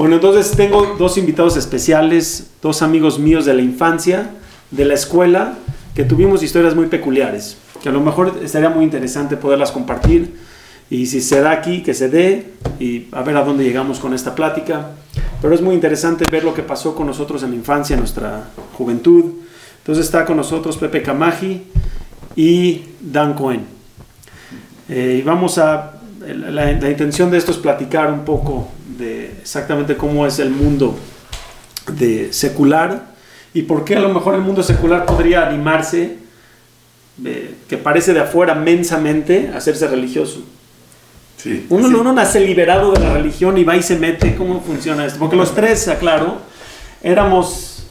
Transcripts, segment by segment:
Bueno, entonces tengo dos invitados especiales, dos amigos míos de la infancia, de la escuela, que tuvimos historias muy peculiares, que a lo mejor estaría muy interesante poderlas compartir. Y si se da aquí, que se dé, y a ver a dónde llegamos con esta plática. Pero es muy interesante ver lo que pasó con nosotros en la infancia, en nuestra juventud. Entonces está con nosotros Pepe Camaji y Dan Cohen. Eh, y vamos a, la, la intención de esto es platicar un poco de exactamente cómo es el mundo de secular y por qué a lo mejor el mundo secular podría animarse, eh, que parece de afuera mensamente, a hacerse religioso. Sí. Uno, sí. uno nace liberado de la religión y va y se mete. ¿Cómo funciona esto? Porque los tres, aclaro, éramos.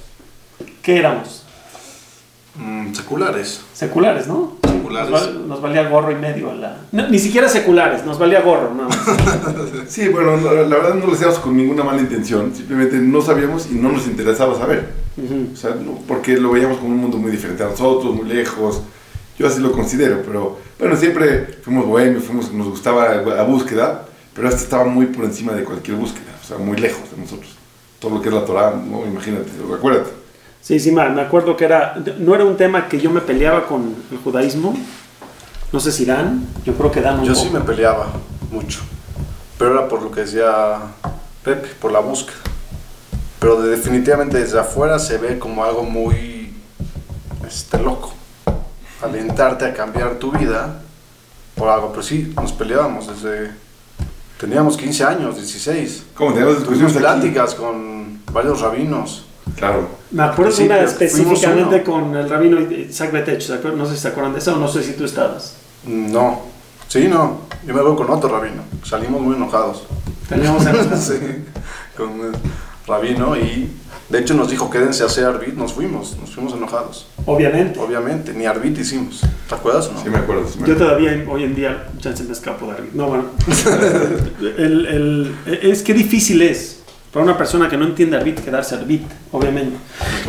¿Qué éramos? Mm, seculares. Seculares, ¿no? Seculares. Nos, val- nos valía gorro y medio a la. no, ni siquiera seculares, nos valía gorro, nada más. Sí, bueno, no, la verdad no lo hacíamos con ninguna mala intención, simplemente no sabíamos y no nos interesaba saber. O sea, no- porque lo veíamos como un mundo muy diferente a nosotros, muy lejos. Yo así lo considero, pero bueno, siempre fuimos bohemios, fuimos, nos gustaba la búsqueda, pero esta estaba muy por encima de cualquier búsqueda, o sea, muy lejos de nosotros. Todo lo que es la Torah, ¿no? imagínate, acuérdate. Sí, sí. Me acuerdo que era. No era un tema que yo me peleaba con el judaísmo. No sé si Dan. Yo creo que Dan un Yo poco. sí me peleaba mucho. Pero era por lo que decía Pepe, por la búsqueda. Pero de- definitivamente desde afuera se ve como algo muy este, loco. Alentarte a cambiar tu vida por algo. Pero sí, nos peleábamos desde... Teníamos 15 años, 16. ¿Cómo tenemos Tuvimos pláticas con varios rabinos. Claro. Me acuerdo Sí, una específicamente uno. con el rabino Isaac Betech. ¿se acuerdan? No sé si se acuerdan de eso o no sé si tú estabas. No. Sí, no. Yo me veo con otro rabino. Salimos muy enojados. Teníamos en- sí, con el rabino y de hecho nos dijo quédense a hacer arbit, nos fuimos, nos fuimos enojados. Obviamente. Obviamente, ni arbit hicimos. ¿Te acuerdas o no? Sí me acuerdo. sí me Yo todavía hoy en día ya se me escapo de arbit. No, bueno. El- el- es que difícil es para una persona que no entiende arbit quedarse arbit, obviamente.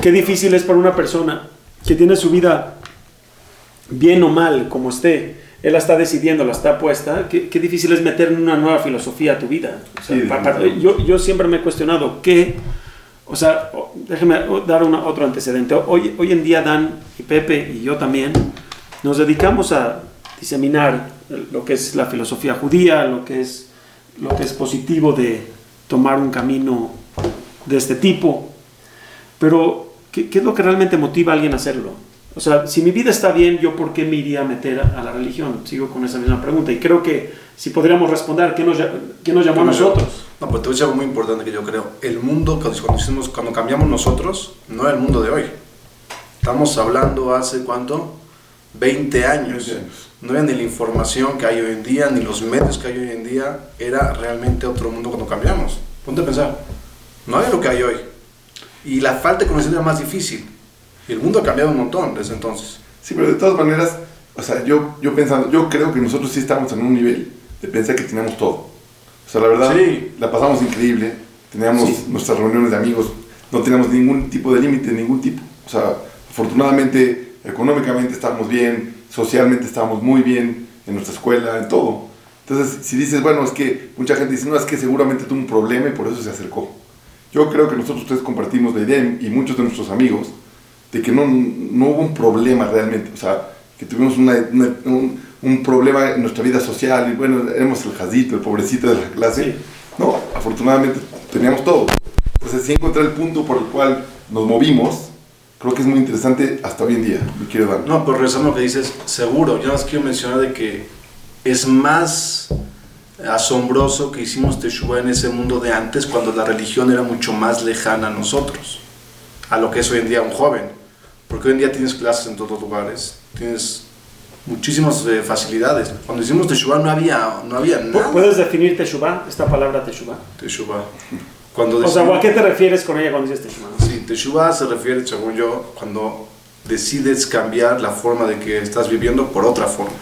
Qué difícil es para una persona que tiene su vida bien o mal, como esté. Él la está decidiendo, la está puesta. Qué, qué difícil es meter una nueva filosofía a tu vida. O sea, Sí, pa- pa- definitivamente. yo, yo siempre me he cuestionado qué. O sea, déjeme dar una- otro antecedente. Hoy, hoy en día Dan y Pepe y yo también nos dedicamos a diseminar lo que es la filosofía judía, lo que es, lo que es positivo de tomar un camino de este tipo. Pero, ¿qué, qué es lo que realmente motiva a alguien a hacerlo? O sea, si mi vida está bien, ¿yo por qué me iría a meter a, a la religión? Sigo con esa misma pregunta. Y creo que si podríamos responder, ¿qué nos, qué nos llamó a nosotros? No, pero te voy a decir algo muy importante que yo creo. El mundo, cuando, cuando cuando cambiamos nosotros, no es el mundo de hoy. Estamos hablando hace cuánto? 20 años. 20 años. No era ni la información que hay hoy en día, ni los medios que hay hoy en día. Era realmente otro mundo cuando cambiamos. Ponte a pensar. No había lo que hay hoy. Y la falta de conocimiento era más difícil. Y el mundo ha cambiado un montón desde entonces. Sí, pero de todas maneras, o sea, yo, yo pensando, yo creo que nosotros sí estamos en un nivel de pensar que teníamos todo. O sea, la verdad, Sí. la pasamos increíble, teníamos Sí. nuestras reuniones de amigos, no teníamos ningún tipo de límite, ningún tipo. O sea, afortunadamente, económicamente estábamos bien, socialmente estábamos muy bien, en nuestra escuela, en todo. Entonces, si dices, bueno, es que mucha gente dice, no, es que seguramente tuvo un problema y por eso se acercó. Yo creo que nosotros tres compartimos la idea y muchos de nuestros amigos de que no, no hubo un problema realmente, o sea, que tuvimos una- una- un, un problema en nuestra vida social y bueno, éramos el jazito, el pobrecito de la clase. Sí. No, afortunadamente teníamos todo. Entonces, sí encontré el punto por el cual nos movimos, creo que es muy interesante hasta hoy en día, mi querido Dan. No, pero regresando a lo que dices, seguro, yo más quiero mencionar de que es más asombroso que hicimos Teshuvah en ese mundo de antes, cuando la religión era mucho más lejana a nosotros, a lo que es hoy en día un joven. Porque hoy en día tienes clases en todos lugares, tienes muchísimas eh, facilidades. Cuando hicimos Teshuvah no había, no había nada. ¿Puedes definir Teshuvah, esta palabra Teshuvah? Teshuvah. Cuando O sea, ¿a qué te refieres con ella cuando dices Teshuvah? Teshuvah se refiere, según yo, cuando decides cambiar la forma de que estás viviendo por otra forma.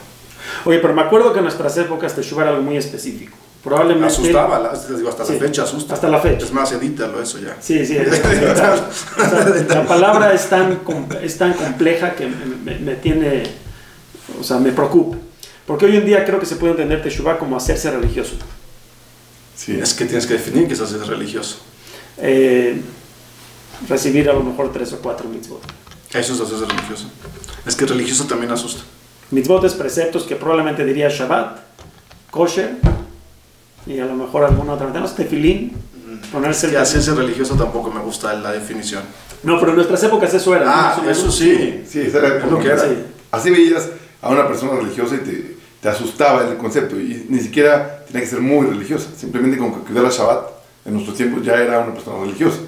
Oye, pero me acuerdo que en nuestras épocas Teshuvah era algo muy específico. Probablemente... Asustaba, les digo, hasta Sí, la fecha asusta. hasta la fecha. Es más, edítalo eso ya. Sí, sí. la palabra es tan, es tan compleja que me, me- me tiene, o sea, me preocupa. Porque hoy en día creo que se puede entender Teshuvah como hacerse religioso. Sí. Es que tienes que definir que es religioso. Eh, recibir a lo mejor tres o cuatro mitzvot. Eso es hacerse religioso. Es que religioso también asusta. Mitzvot es preceptos que probablemente diría Shabbat, kosher y a lo mejor alguna otra. Tenemos tefilín, ponerse el Que hacerse religioso tampoco me gusta la definición. No, pero en nuestras épocas eso era. ¿no? Ah, Más o menos. eso sí. Sí, esa era lo que era. Sí. Así veías a una persona religiosa y te, te asustaba el concepto. Y ni siquiera tenía que ser muy religiosa. Simplemente con que cuidara Shabbat, en nuestros tiempos ya era una persona religiosa.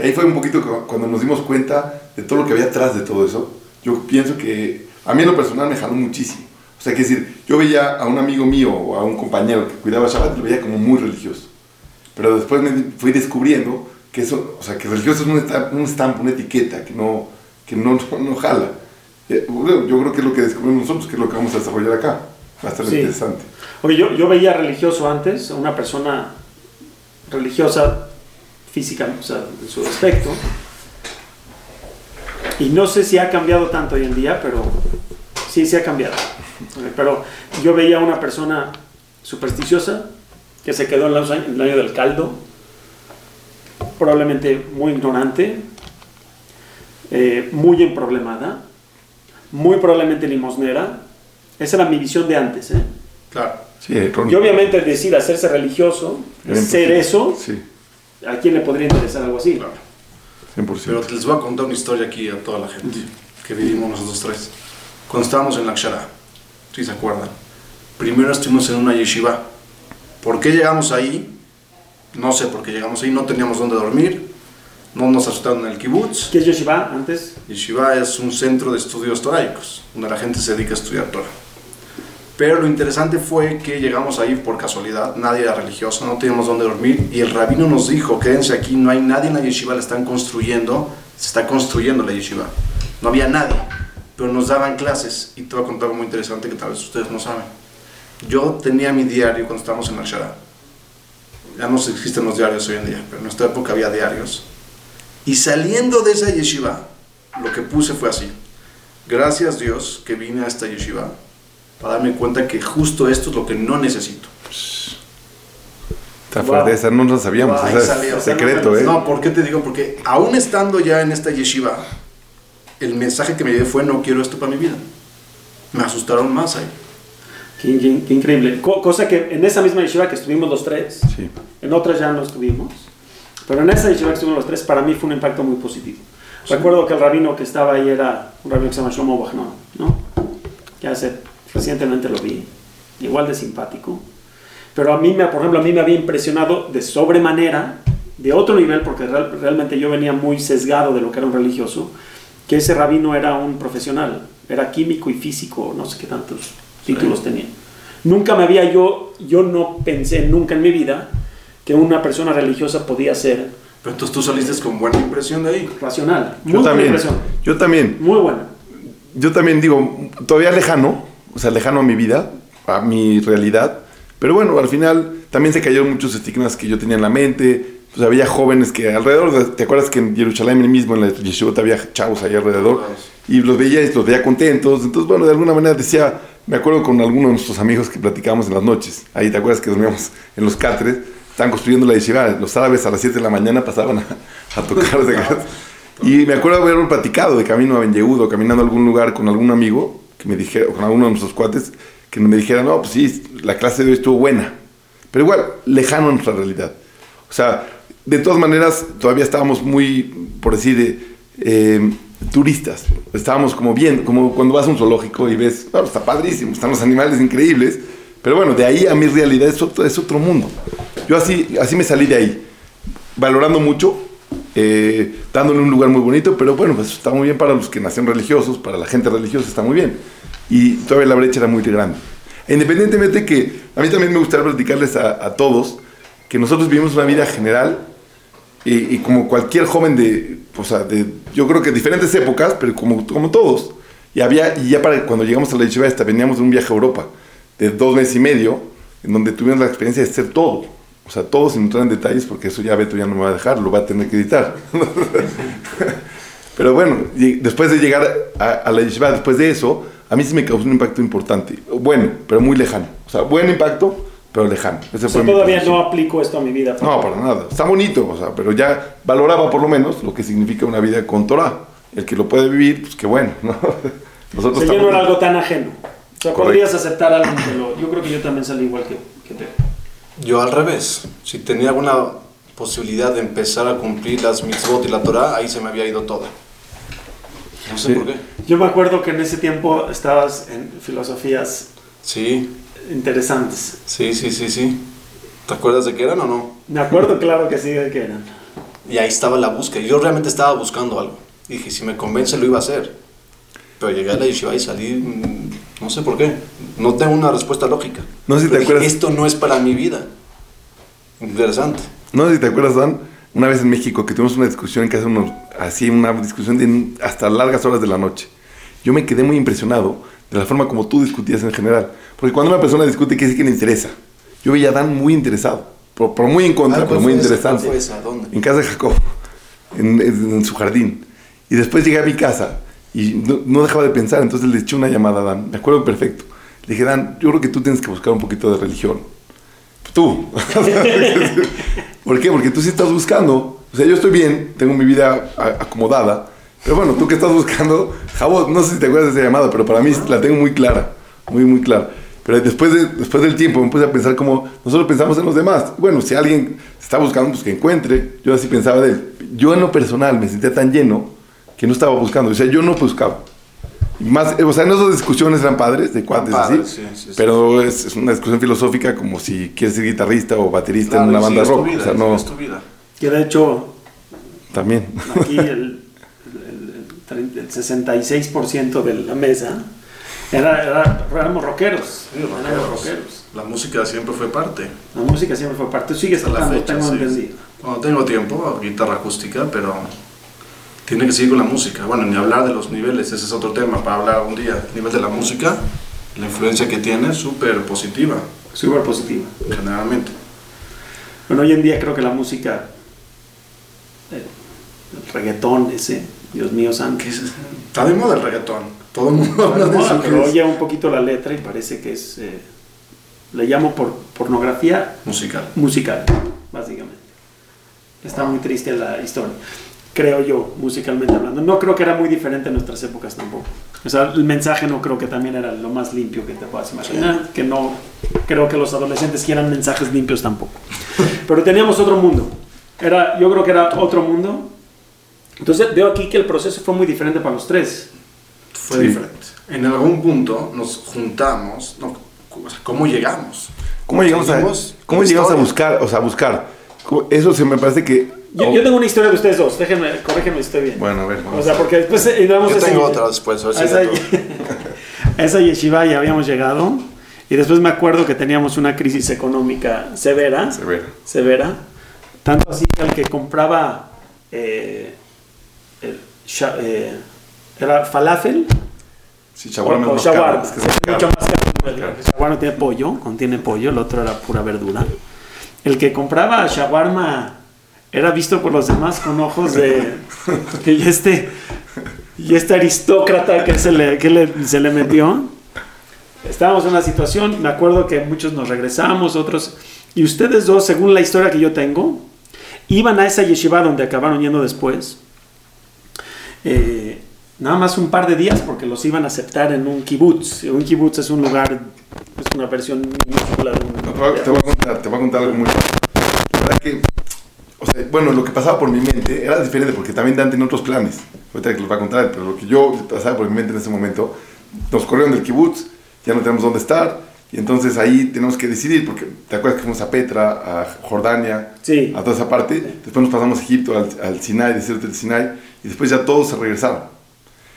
Que ahí fue un poquito cu- cuando nos dimos cuenta de todo lo que había atrás de todo eso. Yo pienso que a mí en lo personal me jaló muchísimo. O sea, que decir, yo veía a un amigo mío o a un compañero que cuidaba Shabbat y lo veía como muy religioso. Pero después me fui descubriendo que eso, o sea, que religioso es un estampo, un estampo, una etiqueta que no, que no, no, no jala. Eh, Yo creo que es lo que descubrimos nosotros, que es lo que vamos a desarrollar acá. Va a estar Sí. interesante. Oye, yo, yo veía religioso antes, a una persona religiosa física, o sea, en su aspecto. Y no sé si ha cambiado tanto hoy en día, pero sí, sí ha cambiado. Pero yo veía a una persona supersticiosa que se quedó en el año del caldo, probablemente muy ignorante, eh, muy emproblemada, muy probablemente limosnera. Esa era mi visión de antes, ¿eh? Claro. Sí. Y obviamente el decir hacerse religioso, ser eso, Sí, ¿a quién le podría interesar algo así? Claro. 100%. Pero les voy a contar una historia aquí a toda la gente que vivimos nosotros tres. Cuando estábamos en Lakshara, si se acuerdan, primero estuvimos en una yeshiva. ¿Por qué llegamos ahí? No sé por qué llegamos ahí, no teníamos dónde dormir, no nos asustaron en el kibutz. ¿Qué es Yeshiva antes? Yeshiva es un centro de estudios toraicos, donde la gente se dedica a estudiar Torah. Pero lo interesante fue que llegamos ahí por casualidad, nadie era religioso, no teníamos dónde dormir y el rabino nos dijo, quédense aquí, no hay nadie en la yeshiva, la están construyendo, se está construyendo la yeshiva. No había nadie, pero nos daban clases y te voy a contar algo muy interesante que tal vez ustedes no saben. Yo tenía mi diario cuando estábamos en Akshara. Ya no existen los diarios hoy en día, pero en nuestra época había diarios. Y saliendo de esa yeshiva, lo que puse fue así. Gracias Dios que vine a esta yeshiva para darme cuenta que justo esto es lo que no necesito. Está Wow. fuerte, esa no lo sabíamos. Ahí esa es salió. secreto, ¿eh? No, ¿por qué te digo? Porque aún estando ya en esta yeshiva, el mensaje que me llevé fue no quiero esto para mi vida. Me asustaron más ahí. Qué, qué- qué increíble. Co- cosa que en esa misma yeshiva que estuvimos los tres, Sí. en otras ya no estuvimos, pero en esa yeshiva que estuvimos los tres, para mí fue un impacto muy positivo. Recuerdo que el rabino que estaba ahí era un rabino que se llama Shlomo Wagnon, ¿no? Que hace, recientemente lo vi, igual de simpático. Pero a mí, me, por ejemplo, a mí me había impresionado de sobremanera, de otro nivel, porque real- realmente yo venía muy sesgado de lo que era un religioso, que ese rabino era un profesional, era químico y físico, no sé qué tantos títulos tenía. Nunca me había yo, yo no pensé nunca en mi vida que una persona religiosa podía ser Pero entonces tú saliste con buena impresión de ahí. racional. Muy Yo buena también. impresión, Yo también. muy buena. Yo también digo, todavía lejano, o sea, lejano a mi vida, a mi realidad. Pero bueno, al final también se cayeron muchos estigmas que yo tenía en la mente. Pues había jóvenes que alrededor, de- ¿te acuerdas que en Jerusalén mismo, en la Yeshivot, había chavos ahí alrededor? Y los veía y los veía contentos. Entonces, bueno, de alguna manera decía, me acuerdo con algunos de nuestros amigos que platicábamos en las noches. Ahí, ¿te acuerdas que dormíamos en los cáteres? Estaban construyendo la yeshiva. Los árabes a las 7 de la mañana pasaban a, a tocar. de casa. Y me acuerdo haber platicado de camino a Ben Yehuda o caminando a algún lugar con algún amigo que me dijera, con alguno de nuestros cuates, que me dijera, no, pues sí, la clase de hoy estuvo buena. Pero igual, lejano a nuestra realidad. O sea, de todas maneras, todavía estábamos muy, por decir, eh, turistas. Estábamos como bien, como cuando vas a un zoológico y ves, no, está padrísimo, están los animales increíbles. Pero bueno, de ahí a mi realidad es otro, es otro mundo. Yo así, así me salí de ahí, valorando mucho, eh, dándole un lugar muy bonito, pero bueno, pues está muy bien para los que nacieron religiosos, para la gente religiosa está muy bien. Y todavía la brecha era muy grande. E Independientemente que a mí también me gustaría platicarles a, todos que nosotros vivimos una vida general y, como cualquier joven de, o sea, de, yo creo que diferentes épocas, pero como, como todos. Y, había, y ya para cuando llegamos a la yeshiva veníamos de un viaje a Europa de dos meses y medio, en donde tuvimos la experiencia de hacer todo. O sea, todo sin entrar en detalles, porque eso ya Beto ya no me va a dejar, lo va a tener que editar. Pero bueno, después de llegar a, a la yeshiva, después de eso, a mí sí me causó un impacto importante. Bueno, pero muy lejano. O sea, buen impacto, pero lejano. Ese O sea, todavía no aplico esto a mi vida. No, para nada. Está bonito, o sea, pero ya valoraba por lo menos lo que significa una vida con Torah. El que lo puede vivir, pues qué bueno, ¿no? Nosotros estamos- era algo tan ajeno. O sea, Correcto. podrías aceptar algo que lo... Yo creo que yo también salí igual que, que Pepe. Yo al revés. Si tenía alguna posibilidad de empezar a cumplir las mitzvot y la Torah, ahí se me había ido toda. No sé Sí. por qué. Yo me acuerdo que en ese tiempo estabas en filosofías Sí, interesantes. sí, sí, sí, sí. ¿Te acuerdas de qué eran o no? Me acuerdo claro que sí de que eran. Y ahí estaba la búsqueda. Yo realmente estaba buscando algo. Dije, si me convence, lo iba a hacer. Pero llegué a la yeshiva y salí, mm, no sé por qué. No tengo una respuesta lógica. No sé si te Pero dije, acuerdas. Esto no es para mi vida. Interesante. No sé si te acuerdas, Dan, una vez en México que tuvimos una discusión en casa, unos, así una discusión de hasta largas horas de la noche. Yo me quedé muy impresionado de la forma como tú discutías en general. Porque cuando una persona discute, quiere decir que le interesa. Yo veía a Dan muy interesado, por, por muy en contra, Ah, pero ¿cuál muy fue esa? interesante. ¿Cuál fue esa? ¿Dónde? En casa de Jacob, en, en- en su jardín. Y después llegué a mi casa y no, no dejaba de pensar, entonces le eché una llamada a Dan. Me acuerdo perfecto. Le dije, Dan, yo creo que tú tienes que buscar un poquito de religión. Tú. ¿Por qué? Porque tú sí estás buscando. O sea, yo estoy bien, tengo mi vida acomodada. Pero bueno, tú que estás buscando, Jabo, no sé si te acuerdas de esa llamada, pero para mí la tengo muy clara, muy, muy clara. Pero después, de- después del tiempo me puse a pensar como nosotros pensamos en los demás. Bueno, si alguien está buscando, pues que encuentre. Yo así pensaba de él. Yo en lo personal me sentía tan lleno que no estaba buscando. O sea, yo no buscaba. Más, o sea, en esas discusiones eran padres, de cuates así. sí, sí, sí. pero es, es una discusión filosófica como si quieres ser guitarrista o baterista Claro, en una y banda rock. vida, o sea, no, sigues tu vida. Que de hecho, también. aquí el, el, el, el 66% de la mesa era, era- éramos rockeros. Sí, éramos rockeros. rockeros. La música siempre fue parte. La música siempre fue parte. Tú sigues Hasta la tocando, fecha, tengo sí. entendido. Cuando tengo tiempo, guitarra acústica, pero tiene que seguir con la música. Bueno, ni hablar de los niveles, ese es otro tema para hablar un día. El nivel de la música, la influencia que tiene súper positiva, Súper positiva. generalmente. Bueno, hoy en día creo que la música, eh, el reggaetón ese, Dios mío santo. Está de moda el reggaetón. Todo el mundo habla de eso. pero oye un poquito la letra y parece que es, eh, le llamo por pornografía Musical. musical, básicamente. Está muy triste la historia, creo yo, musicalmente hablando. No creo que era muy diferente en nuestras épocas tampoco. O sea, el mensaje no creo que también era lo más limpio que te puedas imaginar, que no creo que los adolescentes quieran mensajes limpios tampoco. Pero teníamos otro mundo. Era, yo creo que era otro mundo. Entonces veo aquí que el proceso fue muy diferente para los tres. Fue Sí. diferente. En algún punto nos juntamos. No, o sea, ¿Cómo llegamos? ¿Cómo llegamos a, cómo llegamos a buscar? O sea, a buscar. ¿Cómo- Eso se me parece que. Yo, oh, yo tengo una historia de ustedes dos, déjenme, corrígeme si estoy bien. Bueno, a ver. O vamos sea, a- porque después eh, íbamos Yo a tengo otra después, a esa, a yeshiva ya habíamos llegado y después me acuerdo que teníamos una crisis económica severa, Severo. severa, tanto así que el que compraba eh, el eh, era falafel Sí, o, shawarma o caro, shawarma, es que mucho más caro. El shawarma tiene pollo, contiene pollo, el otro era pura verdura. El que compraba shawarma era visto por los demás con ojos de y este y este aristócrata que se le, que le- se le metió. Estábamos en una situación, me acuerdo que muchos nos regresamos, otros y ustedes dos, según la historia que yo tengo, iban a esa yeshiva donde acabaron yendo después. eh, nada más un par de días porque los iban a aceptar en un kibutz. Un kibutz es un lugar, es una versión minúscula de un... Te voy a contar, te voy a contar algo muy La verdad que, o sea, bueno, lo que pasaba por mi mente era diferente porque también Dan tenía otros planes. Ahorita que los va a contar, pero lo que yo pasaba por mi mente en ese momento, nos corrieron del kibutz, ya no tenemos dónde estar, y entonces ahí tenemos que decidir, porque te acuerdas que fuimos a Petra, a Jordania, Sí. a toda esa parte, después nos pasamos a Egipto, al, al Sinai, desierto del Sinai, y después ya todos se regresaron.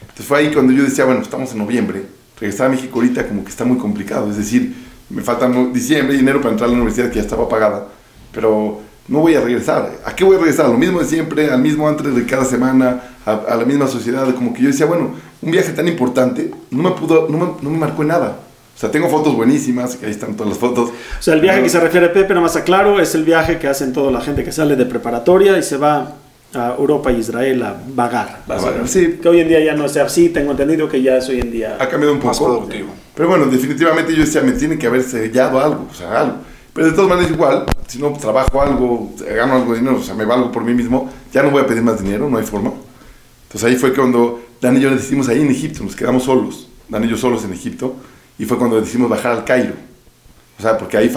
Entonces fue ahí cuando yo decía, bueno, estamos en noviembre, regresar a México ahorita como que está muy complicado, es decir, me faltan diciembre y enero para entrar a la universidad que ya estaba pagada, pero no voy a regresar. ¿A qué voy a regresar? A lo mismo de siempre, al mismo antes de cada semana, a, a la misma sociedad, como que yo decía, bueno, un viaje tan importante no me pudo, no me, no me marcó en nada. O sea, tengo fotos buenísimas, que ahí están todas las fotos. O sea, el viaje que se refiere a Pepe, nada más aclaro, es el viaje que hacen toda la gente que sale de preparatoria y se va a Europa y Israel a vagar. básicamente. vagar, sí. Que hoy en día ya no es así, tengo entendido que ya es hoy en día... ha cambiado un Más poco. productivo. Pero bueno, definitivamente yo decía, me tiene que haber sellado algo, o sea, algo. Pero de todas maneras igual, si no trabajo algo, gano algo de dinero, o sea, me valgo por mí mismo, ya no voy a pedir más dinero, no hay forma. Entonces ahí fue cuando Dan y yo decidimos ahí en Egipto, nos quedamos solos, Dan y yo solos en Egipto, y fue cuando decidimos bajar al Cairo. O sea, porque ahí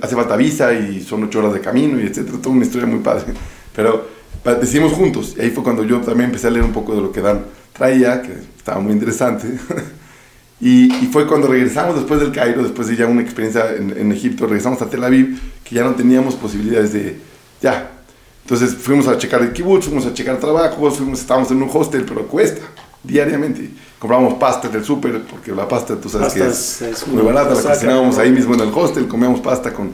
hace falta visa y son ocho horas de camino y etcétera, toda una historia muy padre. Pero decidimos juntos, y ahí fue cuando yo también empecé a leer un poco de lo que Dan traía, que estaba muy interesante. Y, fue cuando regresamos después del Cairo, después de ya una experiencia en, Egipto, regresamos a Tel Aviv, que ya no teníamos posibilidades de, ya. Entonces fuimos a checar el kibbutz, fuimos a checar trabajos, fuimos, estábamos en un hostel, pero cuesta, diariamente. Comprábamos pasta del súper, porque la pasta, tú sabes que es, muy barata, la cocinábamos ahí mismo en el hostel, comíamos pasta con,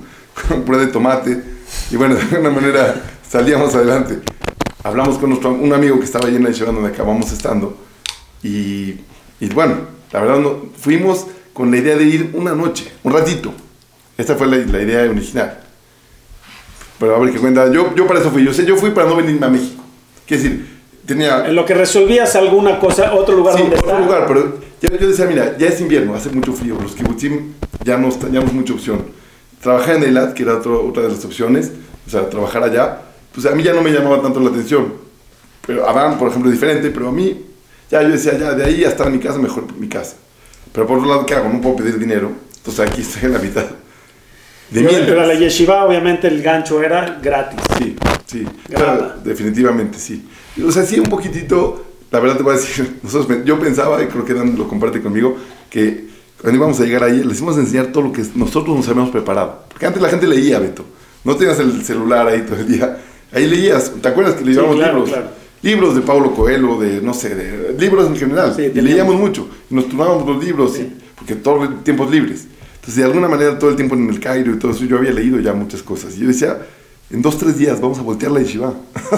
con puré de tomate, y bueno, de alguna manera salíamos adelante. Hablamos con nuestro, un amigo que estaba allí en la donde acabamos estando, y, y bueno, la verdad, no, fuimos con la idea de ir una noche, un ratito. Esta fue la, la idea original. Pero a ver qué cuenta. Yo, yo para eso fui. Yo, sé, yo fui para no venirme a México. Quiero decir, tenía. En lo que resolvías alguna cosa, otro lugar sí, otro lugar, pero yo, yo, decía, mira, ya es invierno, hace mucho frío. Los kibutzim ya no teníamos mucha opción. Trabajar en Eilat, que era otro, otra de las opciones, o sea, trabajar allá, pues a mí ya no me llamaba tanto la atención. Pero Adán, por ejemplo, es diferente, pero a mí ya yo decía, ya de ahí hasta mi casa, mejor mi casa. Pero por otro lado, ¿qué hago? No puedo pedir dinero. Entonces aquí estoy en la mitad. De pero, la yeshiva, obviamente, el gancho era gratis. Sí, sí. Claro, definitivamente sí. O sea, sí, un poquitito, la verdad te voy a decir, nosotros, yo pensaba, y creo que Dan lo comparte conmigo, que cuando íbamos a llegar ahí, les íbamos a enseñar todo lo que nosotros nos habíamos preparado. Porque antes la gente leía, Beto. No tenías el celular ahí todo el día. Ahí leías. ¿Te acuerdas que le llevábamos sí, claro, Claro libros de Pablo Coelho, de no sé, de libros en general. y leíamos mucho, y nos turnábamos los libros, porque todos los tiempos libres. Entonces, de alguna manera, todo el tiempo en el Cairo y todo eso, yo había leído ya muchas cosas. Y yo decía, en dos, tres días vamos a voltear la yeshiva.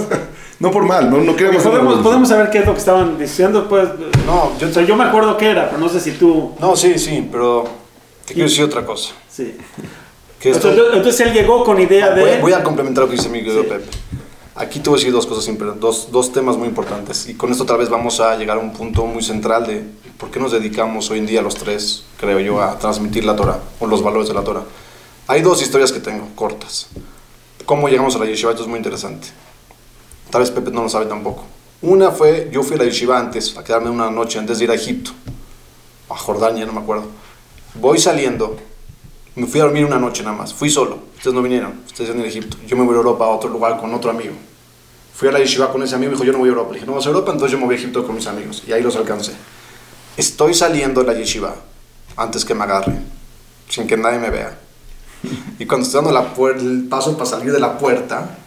no por mal, no, no queremos... Podemos, podemos saber qué es lo que estaban diciendo, pues... No, yo, yo me acuerdo qué era, pero no sé si tú... No, sí, sí, pero te quiero decir otra cosa. Sí. entonces, él llegó con idea de... Voy, a complementar lo que dice mi querido Pepe. Aquí te voy a decir dos cosas, dos, dos temas muy importantes. Y con esto tal vez vamos a llegar a un punto muy central de por qué nos dedicamos hoy en día los tres, creo yo, a transmitir la Torah o los valores de la Torah. Hay dos historias que tengo, cortas. Cómo llegamos a la yeshiva, esto es muy interesante. Tal vez Pepe no lo sabe tampoco. Una fue, yo fui a la yeshiva antes, a quedarme una noche antes de ir a Egipto, a Jordania, no me acuerdo. Voy saliendo, me fui a dormir una noche nada más, fui solo, ustedes no vinieron, ustedes en Egipto. Yo me voy a Europa a otro lugar con otro amigo. Fui a la yeshiva con ese amigo y me dijo, yo no voy a Europa. Le dije, no vas a Europa, entonces yo me voy a Egipto con mis amigos. Y ahí los alcancé. Estoy saliendo de la yeshiva antes que me agarre, sin que nadie me vea. Y cuando estoy dando la el paso para salir de la puerta,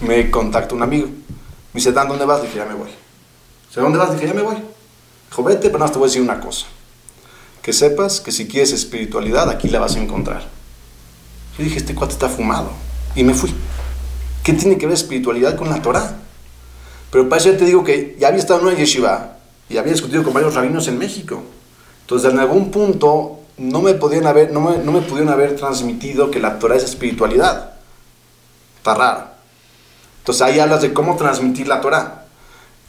me, contacta un amigo. Me dice, Dan, ¿dónde vas? Le dije, ya me voy. Dice, ¿dónde vas? Le dije, ya me voy. Dijo, vete, pero no te voy a decir una cosa. Que sepas que si quieres espiritualidad, aquí la vas a encontrar. Yo dije, este cuate está fumado. Y me fui. ¿Qué tiene que ver espiritualidad con la Torah? Pero para eso te digo que ya había estado en una yeshiva y había discutido con varios rabinos en México. Entonces, en algún punto no me, podían haber, no me, no me pudieron haber transmitido que la Torah es espiritualidad. Está raro. Entonces ahí hablas de cómo transmitir la Torah.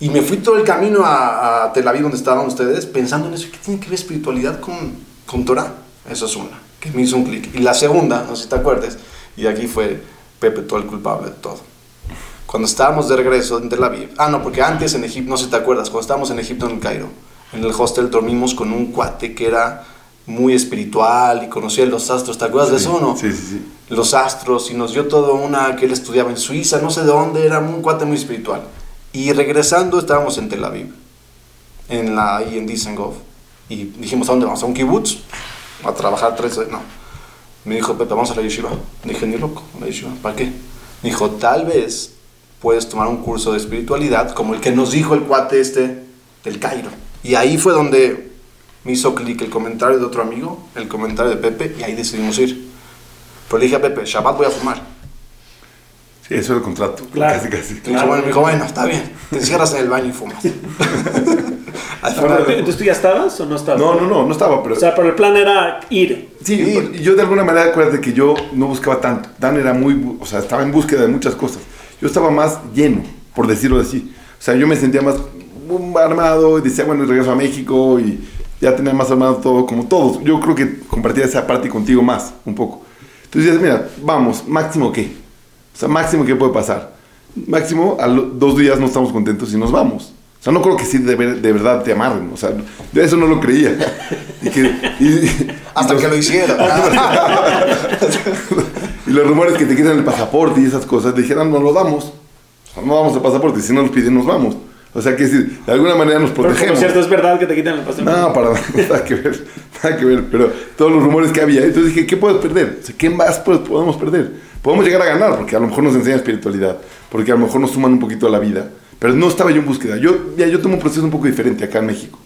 Y me fui todo el camino a, a Tel Aviv, donde estaban ustedes, pensando en eso. ¿Qué tiene que ver espiritualidad con, con Torah? Eso es una, que me hizo un clic. Y la segunda, no sé si te acuerdes, y aquí fue Pepe todo el culpable de todo. Cuando estábamos de regreso en Tel Aviv, ah, no, porque antes en Egipto, no sé si te acuerdas, cuando estábamos en Egipto, en el Cairo, en el hostel dormimos con un cuate que era muy espiritual y conocía los astros, ¿te acuerdas de eso o no? Sí, sí, sí. Los astros y nos dio todo una que él estudiaba en Suiza, no sé de dónde, era un cuate muy espiritual. Y regresando estábamos en Tel Aviv, en la, ahí en Dizengoff, y dijimos, ¿a dónde vamos? ¿A un kibutz? A trabajar tres, no me dijo, Pepe, vamos a la yeshiva. dije, ni loco, la yeshiva, ¿para qué? Me dijo, tal vez puedes tomar un curso de espiritualidad como el que nos dijo el cuate este del Cairo. Y ahí fue donde me hizo clic el comentario de otro amigo, el comentario de Pepe, y ahí decidimos ir. Pero le dije a Pepe, Shabbat voy a fumar. Sí, eso era el contrato. Claro. Casi, casi. Claro. Bueno, me dijo, bueno, está bien, te encierras en el baño y fumas. ¿Entonces tú ya estabas o no estabas? No, no, no, no estaba. Pero... O sea, pero el plan era ir. Sí, yo de alguna manera acuérdate que yo no buscaba tanto. Dan era muy, o sea, estaba en búsqueda de muchas cosas. Yo estaba más lleno, por decirlo así. O sea, yo me sentía más armado y decía, bueno, regreso a México y ya tenía más armado todo, como todos. Yo creo que compartía esa parte contigo más, un poco. Entonces dices, mira, vamos, máximo qué. O sea, máximo qué puede pasar. Máximo, a los dos días no estamos contentos y nos vamos. O sea, no creo que sí de, ver- de verdad te amarren. O sea, yo eso no lo creía. Y que, y- Hasta que lo hicieron. y los rumores que te quitan el pasaporte y esas cosas, dijeron, no lo damos. O sea, no damos el pasaporte, si no nos piden, nos vamos. O sea, que decir, de alguna manera nos Pero por protegemos. cierto, es verdad que te quitan el pasaporte. No, para nada que ver, nada que ver, pero todos los rumores que había, entonces dije, ¿qué puedes perder? O sea, ¿qué más pues, podemos perder? Podemos llegar a ganar, porque a lo mejor nos enseña espiritualidad, porque a lo mejor nos suman un poquito a la vida, pero no estaba yo en búsqueda. Yo, ya, yo tengo un proceso un poco diferente acá en México,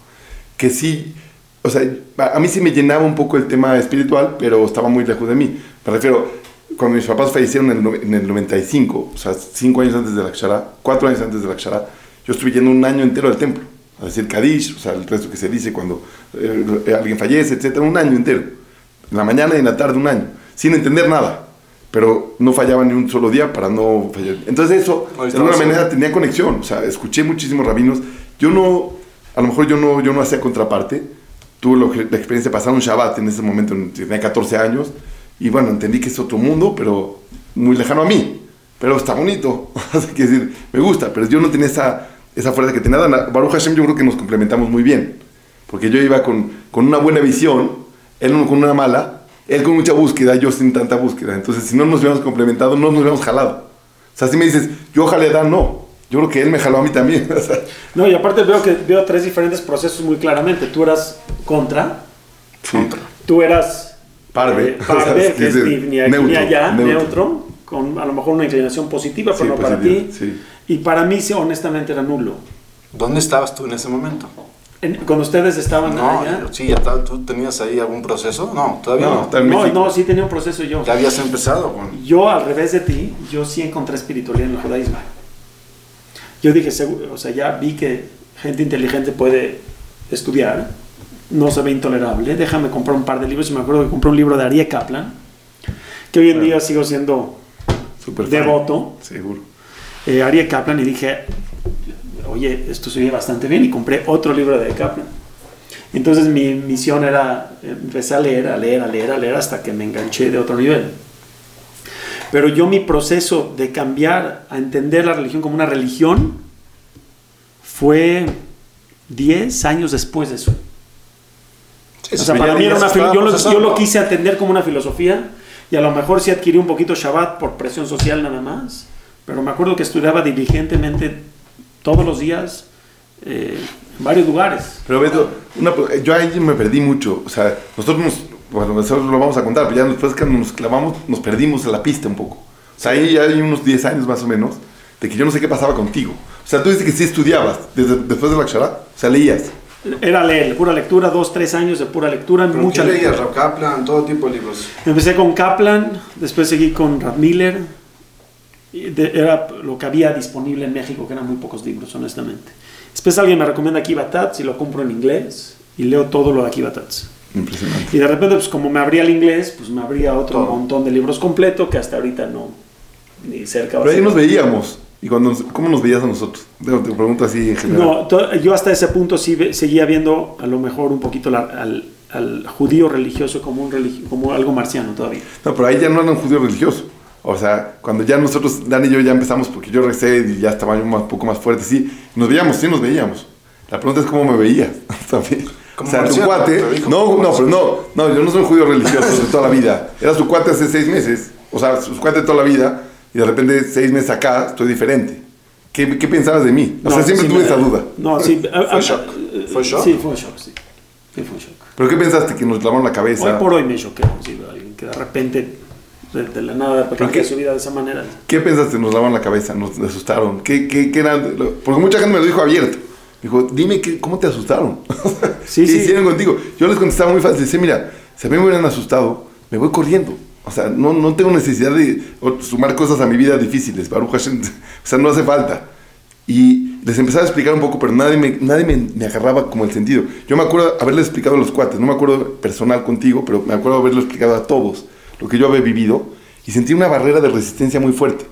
que sí, o sea, a, mí sí me llenaba un poco el tema espiritual, pero estaba muy lejos de mí. Me refiero, cuando mis papás fallecieron en el, en el 95, o sea, cinco años antes de la Kshara, cuatro años antes de la Kshara, yo estuve yendo un año entero al templo, a decir Kadish, o sea, el resto que se dice cuando eh, alguien fallece, etcétera, un año entero, en la mañana y en la tarde un año, sin entender nada, pero no fallaba ni un solo día para no fallar. Entonces eso, de alguna manera tenía conexión, o sea, escuché muchísimos rabinos, yo no, a lo mejor yo no, yo no hacía contraparte, tuve lo la experiencia de pasar un Shabbat en ese momento, tenía 14 años, y bueno, entendí que es otro mundo, pero muy lejano a mí, pero está bonito, que decir, me gusta, pero yo no tenía esa, esa fuerza que tenía. Baruch Hashem yo creo que nos complementamos muy bien, porque yo iba con, con una buena visión, él con una mala, él con mucha búsqueda, yo sin tanta búsqueda, entonces si no nos hubiéramos complementado, no nos hubiéramos jalado. O sea, si me dices, yo jalé a Dan, no, yo creo que él me jaló a mí también, o sea, No, y aparte veo que veo tres diferentes procesos muy claramente. Tú eras contra, sí. tú eras Parve. eh, parve, O sea, que es ni, ni aquí neutro, ni allá, neutro. neutro. con a lo mejor una inclinación positiva, pero Sí, no para ti. sí. Y para mí, sí, honestamente, era nulo. ¿Dónde estabas tú en ese momento? Cuando ustedes estaban No, allá. sí, ya ¿tú tenías ahí algún proceso? No, todavía No, no. No, no, sí tenía un proceso yo. Ya habías empezado con... Yo, al revés de ti, yo sí encontré espiritualidad en el judaísmo. Yo dije, seguro, o sea, ya vi que gente inteligente puede estudiar, no se ve intolerable, déjame comprar un par de libros. Y me acuerdo que compré un libro de Arie Kaplan, que hoy en día sigo siendo Súper fan. devoto. Seguro. eh, Arie Kaplan y dije, oye, esto se oye bastante bien y compré otro libro de Kaplan. Entonces mi misión era, eh, empecé a leer, a leer, a leer, a leer hasta que me enganché de otro nivel. Pero yo mi proceso de cambiar a entender la religión como una religión fue 10 años después de eso. O sea, para mí era una yo, lo, yo lo quise atender como una filosofía y a lo mejor sí adquirí un poquito Shabbat por presión social nada más, pero me acuerdo que estudiaba diligentemente todos los días eh, en varios lugares. Pero Beto, una- yo ahí me perdí mucho. O sea, nosotros nos, bueno, nosotros lo vamos a contar, pero ya después que nos clavamos, nos perdimos en la pista un poco. O sea, ahí ya hay unos 10 años más o menos, de que yo no sé qué pasaba contigo. O sea, tú dices que sí estudiabas desde, después de la Kshara, o sea, leías. Era leer, pura lectura, dos, tres años de pura lectura, ¿Pero mucha qué leías? lectura. Kaplan, todo tipo de libros. Empecé con Kaplan, después seguí con Rad Miller. Era lo que había disponible en México, que eran muy pocos libros, honestamente. Después alguien me recomienda Akiva Tatz y lo compro en inglés y leo todo lo de Akiva Tatz. Impresionante. Y de repente, pues como me abría el inglés, pues me abría otro Todo. montón de libros completo que hasta ahorita no, ni cerca Pero ahí nos veíamos. ¿Y cuando nos- cómo nos veías a nosotros? Te te pregunto así en general. No, yo hasta ese punto sí seguía viendo a lo mejor un poquito la- al, al judío religioso como, un religi- como algo marciano todavía. No, pero ahí ya no era un judío religioso. O sea, cuando ya nosotros, Dan y yo, ya empezamos, porque yo regresé y ya estaba un poco más fuerte, sí, nos veíamos, sí nos veíamos. La pregunta es cómo me veías también. O sea, tu cuate. No, no, pero no, no, yo no soy un judío religioso de toda la vida. Era su cuate hace seis meses. O sea, su cuate de toda la vida. Y de repente, seis meses acá, estoy diferente. ¿Qué, qué pensabas de mí? O sea, No, siempre sí tuve me- esa duda. No, sí. ¿Fue shock? ¿Fue shock? Sí, fue shock, sí. Sí, fue shock. ¿Pero qué pensaste? ¿Que nos clavaron la cabeza? Hoy por hoy me choqué, sí, alguien que de repente, de, de la nada, ¿Pero cambia qué? su vida de esa manera. ¿Qué pensaste? Nos lavaron la cabeza, nos asustaron. ¿Qué, qué, qué era? Porque mucha gente me lo dijo abierto. Dijo, dime qué, cómo te asustaron. Sí, ¿Qué sí. hicieron contigo? Yo les contestaba muy fácil. Decía, mira, si a mí me hubieran asustado, me voy corriendo. O sea, no, no tengo necesidad de sumar cosas a mi vida difíciles. Baruch Hashem. O sea, no hace falta. Y les empezaba a explicar un poco, pero nadie, me, nadie me, me agarraba como el sentido. Yo me acuerdo haberle explicado a los cuates, no me acuerdo personal contigo, pero me acuerdo haberlo explicado a todos lo que yo había vivido y sentí una barrera de resistencia muy fuerte.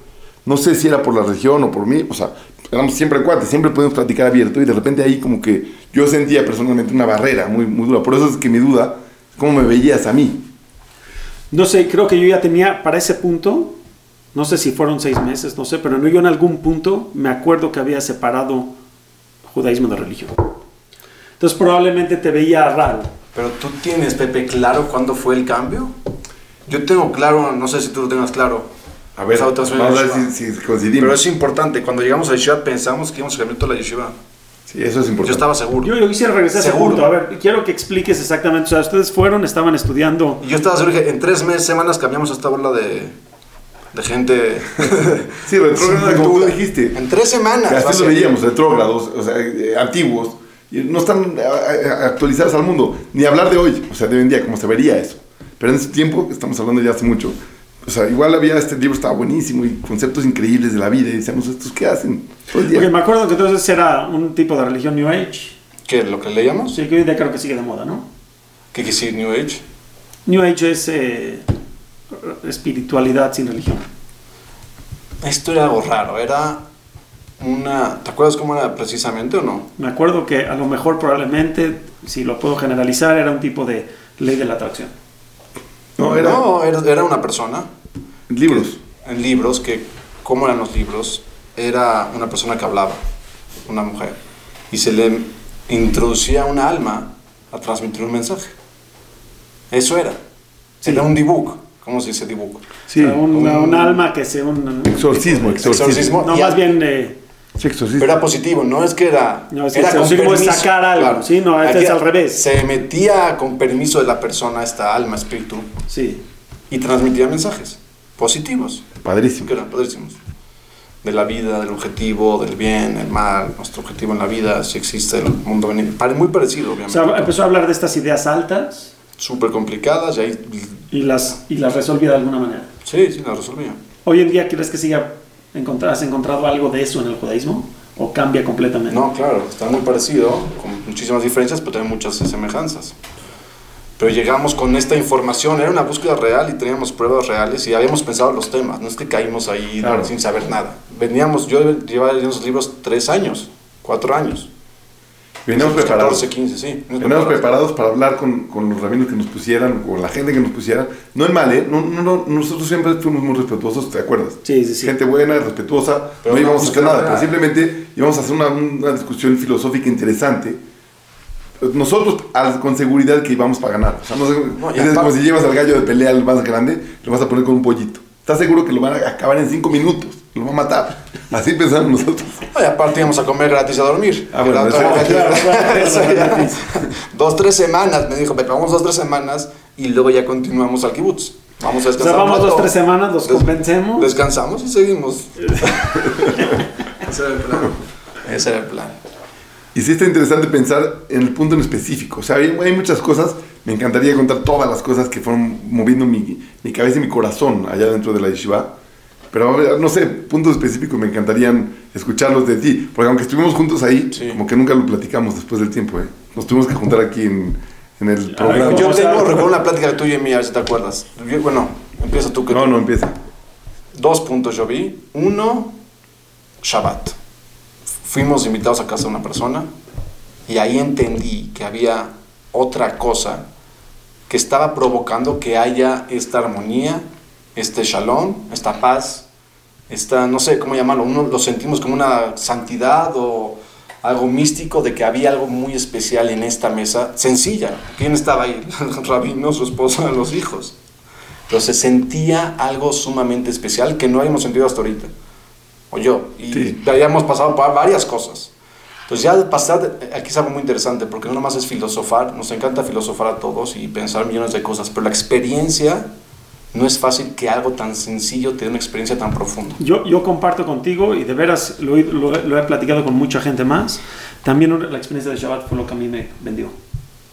No sé si era por la región o por mí, o sea, éramos siempre cuates, siempre podíamos platicar abierto y de repente ahí como que yo sentía personalmente una barrera muy, muy dura. Por eso es que mi duda, ¿cómo me veías a mí? No sé, creo que yo ya tenía para ese punto, no sé si fueron seis meses, no sé, pero no, yo en algún punto me acuerdo que había separado judaísmo de religión. Entonces probablemente te veía raro. Pero tú tienes, Pepe, claro cuándo fue el cambio. Yo tengo claro, no sé si tú lo tengas claro. A ver, vamos a ver si, si coincidimos. Pero es importante, cuando llegamos a la yeshiva pensamos que íbamos a cambiar toda la yeshiva. Sí, eso es importante. Yo estaba seguro. Yo, yo quisiera regresar Seguro. punto. A ver, quiero que expliques exactamente. O sea, ustedes fueron, estaban estudiando. Y yo estaba seguro que en tres meses, semanas cambiamos esta bola de, de gente. Sí, retrógrada, sin como tú dijiste. En tres semanas. Así lo veíamos, retrógrados, o sea, eh, antiguos, y no están eh, eh, actualizados al mundo, ni hablar de hoy, o sea, de hoy en día, como se vería eso. Pero en ese tiempo, estamos hablando ya hace mucho, o sea, igual había, este libro estaba buenísimo y conceptos increíbles de la vida, y decíamos, ¿estos qué hacen? Porque me acuerdo que entonces era un tipo de religión New Age. ¿Qué? ¿Lo que leíamos? Sí, que hoy día creo que sigue de moda, ¿no? ¿Qué quiere decir New Age? New Age es eh, espiritualidad sin religión. Esto era algo raro. Era una. ¿Te acuerdas cómo era precisamente o no? Me acuerdo que a lo mejor probablemente, si lo puedo generalizar, era un tipo de ley de la atracción. No, era No, era, era una persona libros. en libros que, ¿cómo eran los libros? Era una persona que hablaba, una mujer, y se le introducía una alma a transmitir un mensaje. Eso era. Sí. Era un dibujo. ¿Cómo se dice dibujo? Sí, O sea, un, un- un alma que sea un... exorcismo, exorcismo. Exorcismo. No, Y más a- bien... eh, Sí, exorcismo. Pero era positivo, no es que era. No, es que era con exorcismo es sacar algo, ¿sí? No, este Aquí es al revés. Se metía con permiso de la persona, esta alma, espíritu, sí. y transmitía mensajes positivos, Padrísimo. que eran padrísimos. De la vida, del objetivo, del bien, el mal, nuestro objetivo en la vida, si existe el mundo. Pare- Muy parecido, O obviamente. sea, empezó a hablar de estas ideas altas Súper complicadas y ahí. y las, y las resolvía de alguna manera. Sí, sí, la resolvía. Hoy en día, ¿crees que siga has encontrado algo de eso en el judaísmo? ¿O cambia completamente? No, claro, está muy parecido, con muchísimas diferencias, pero también muchas semejanzas. Pero llegamos con esta información, era una búsqueda real y teníamos pruebas reales y habíamos pensado los temas, no es que caímos ahí Claro. sin saber nada. Veníamos, yo llevaba leyendo esos libros tres años, cuatro años. Veníamos preparados. 14, 15, sí. Veníamos preparados para hablar con, con los rabinos que nos pusieran, o la gente que nos pusiera. No en mal, ¿eh? No, no, no, nosotros siempre fuimos muy respetuosos, ¿te acuerdas? Sí, sí, sí. Gente buena, respetuosa, Pero no no íbamos a hacer nada, pero simplemente íbamos a hacer una, una discusión filosófica interesante. Nosotros al- con seguridad que íbamos para ganar. O sea, no sé, No, y es como si llevas al gallo de pelea al más grande, lo vas a poner con un pollito. ¿Estás seguro que lo van a acabar en cinco minutos? Lo va a matar. Así pensamos nosotros. Y aparte íbamos a comer gratis a dormir. Ah, bueno, eso- claro, claro. Dos, tres semanas, me dijo, Pepe, vamos dos, tres semanas y luego ya continuamos al kibutz. Vamos a O descansar. sea, un vamos dos, tres semanas, los Des- convencemos. Descansamos y seguimos. Ese era el plan. Ese era el plan. Y sí está interesante pensar en el punto en específico. O sea, hay, hay muchas cosas. Me encantaría contar todas las cosas que fueron moviendo mi, mi cabeza y mi corazón allá dentro de la yeshiva. Pero no sé, puntos específicos me encantarían escucharlos de ti. Porque aunque estuvimos juntos ahí, Sí. como que nunca lo platicamos después del tiempo. ¿eh? Nos tuvimos que juntar aquí en, en el programa. ¿cómo Yo tengo, recuerdo una plática tuya y mía, a ver si te acuerdas. Yo- Bueno, empieza tú que No, tú- no, empieza. Dos puntos yo vi. Uno, Shabbat. Fuimos invitados a casa de una persona y ahí entendí que había otra cosa que estaba provocando que haya esta armonía, este shalom, esta paz, esta, no sé cómo llamarlo, uno lo sentimos como una santidad o algo místico de que había algo muy especial en esta mesa, sencilla. ¿Quién estaba ahí? El rabino, su esposa, los hijos. Pero se sentía algo sumamente especial que no habíamos sentido hasta ahorita. O yo. Y Sí. habíamos pasado por varias cosas. Entonces ya pasar, aquí es algo muy interesante, porque no nomás es filosofar, nos encanta filosofar a todos y pensar millones de cosas, pero la experiencia no es fácil que algo tan sencillo te dé una experiencia tan profunda. Yo, yo comparto contigo y de veras lo, he- lo he- lo he platicado con mucha gente más. También la experiencia de Shabbat fue lo que a mí me vendió.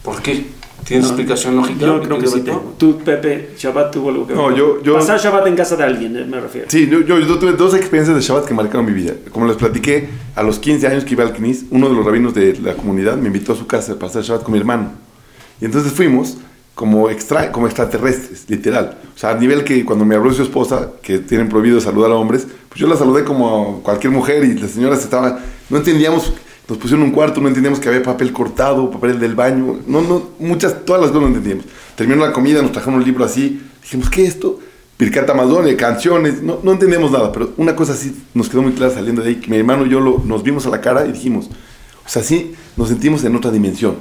¿Por qué? ¿Tienes No, explicación lógica? Yo creo que sí tengo. Tú, Pepe, Shabbat tuvo algo que ver. No, yo- yo- Pasar Shabbat en casa de alguien, eh, me refiero. Sí, yo, yo, yo tuve dos experiencias de Shabbat que marcaron mi vida. Como les platiqué, a los 15 años que iba al Knis, uno de los rabinos de la comunidad me invitó a su casa para pasar Shabbat con mi hermano. Y entonces fuimos como, extra, como extraterrestres, literal. O sea, a nivel que cuando me habló su esposa, que tienen prohibido saludar a hombres, pues yo la saludé como cualquier mujer y las señoras estaban... No entendíamos, nos pusieron un cuarto, no entendíamos que había papel cortado, papel del baño, no, no, muchas, todas las cosas no entendíamos. Terminó la comida, nos trajeron un libro así, Dijimos, ¿qué es esto? Birkat Amazon, canciones, no, no entendemos nada, pero una cosa sí nos quedó muy clara saliendo de ahí, que mi hermano y yo lo- nos vimos a la cara y dijimos, o sea, sí nos sentimos en otra dimensión.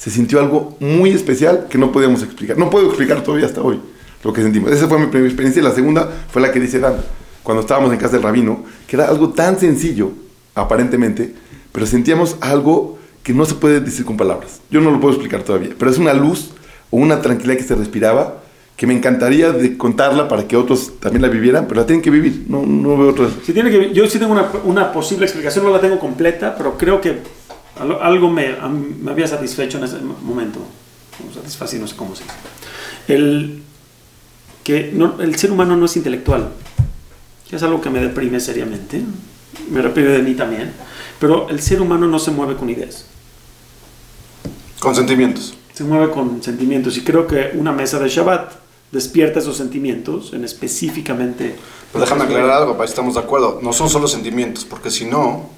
Se sintió algo muy especial que no podíamos explicar. No puedo explicar todavía hasta hoy lo que sentimos. Esa fue mi primera experiencia la segunda fue la que dice Dan, cuando estábamos en casa del rabino, que era algo tan sencillo, aparentemente, pero sentíamos algo que no se puede decir con palabras. Yo no lo puedo explicar todavía, pero es una luz o una tranquilidad que se respiraba que me encantaría de contarla para que otros también la vivieran, pero la tienen que vivir. No, no veo otra. Si tiene que, yo sí tengo una, una posible explicación, no la tengo completa, pero creo que algo me, me había satisfecho en ese momento. Satisfacido, no sé cómo se dice. El, que no- el ser humano no es intelectual. Que es algo que me deprime seriamente. Me deprime de mí también. Pero el ser humano no se mueve con ideas. Con sentimientos. Se mueve con sentimientos. Y creo que una mesa de Shabbat despierta esos sentimientos en específicamente... Pero déjame aclarar algo, para que estamos de acuerdo. No son solo sentimientos, porque si no,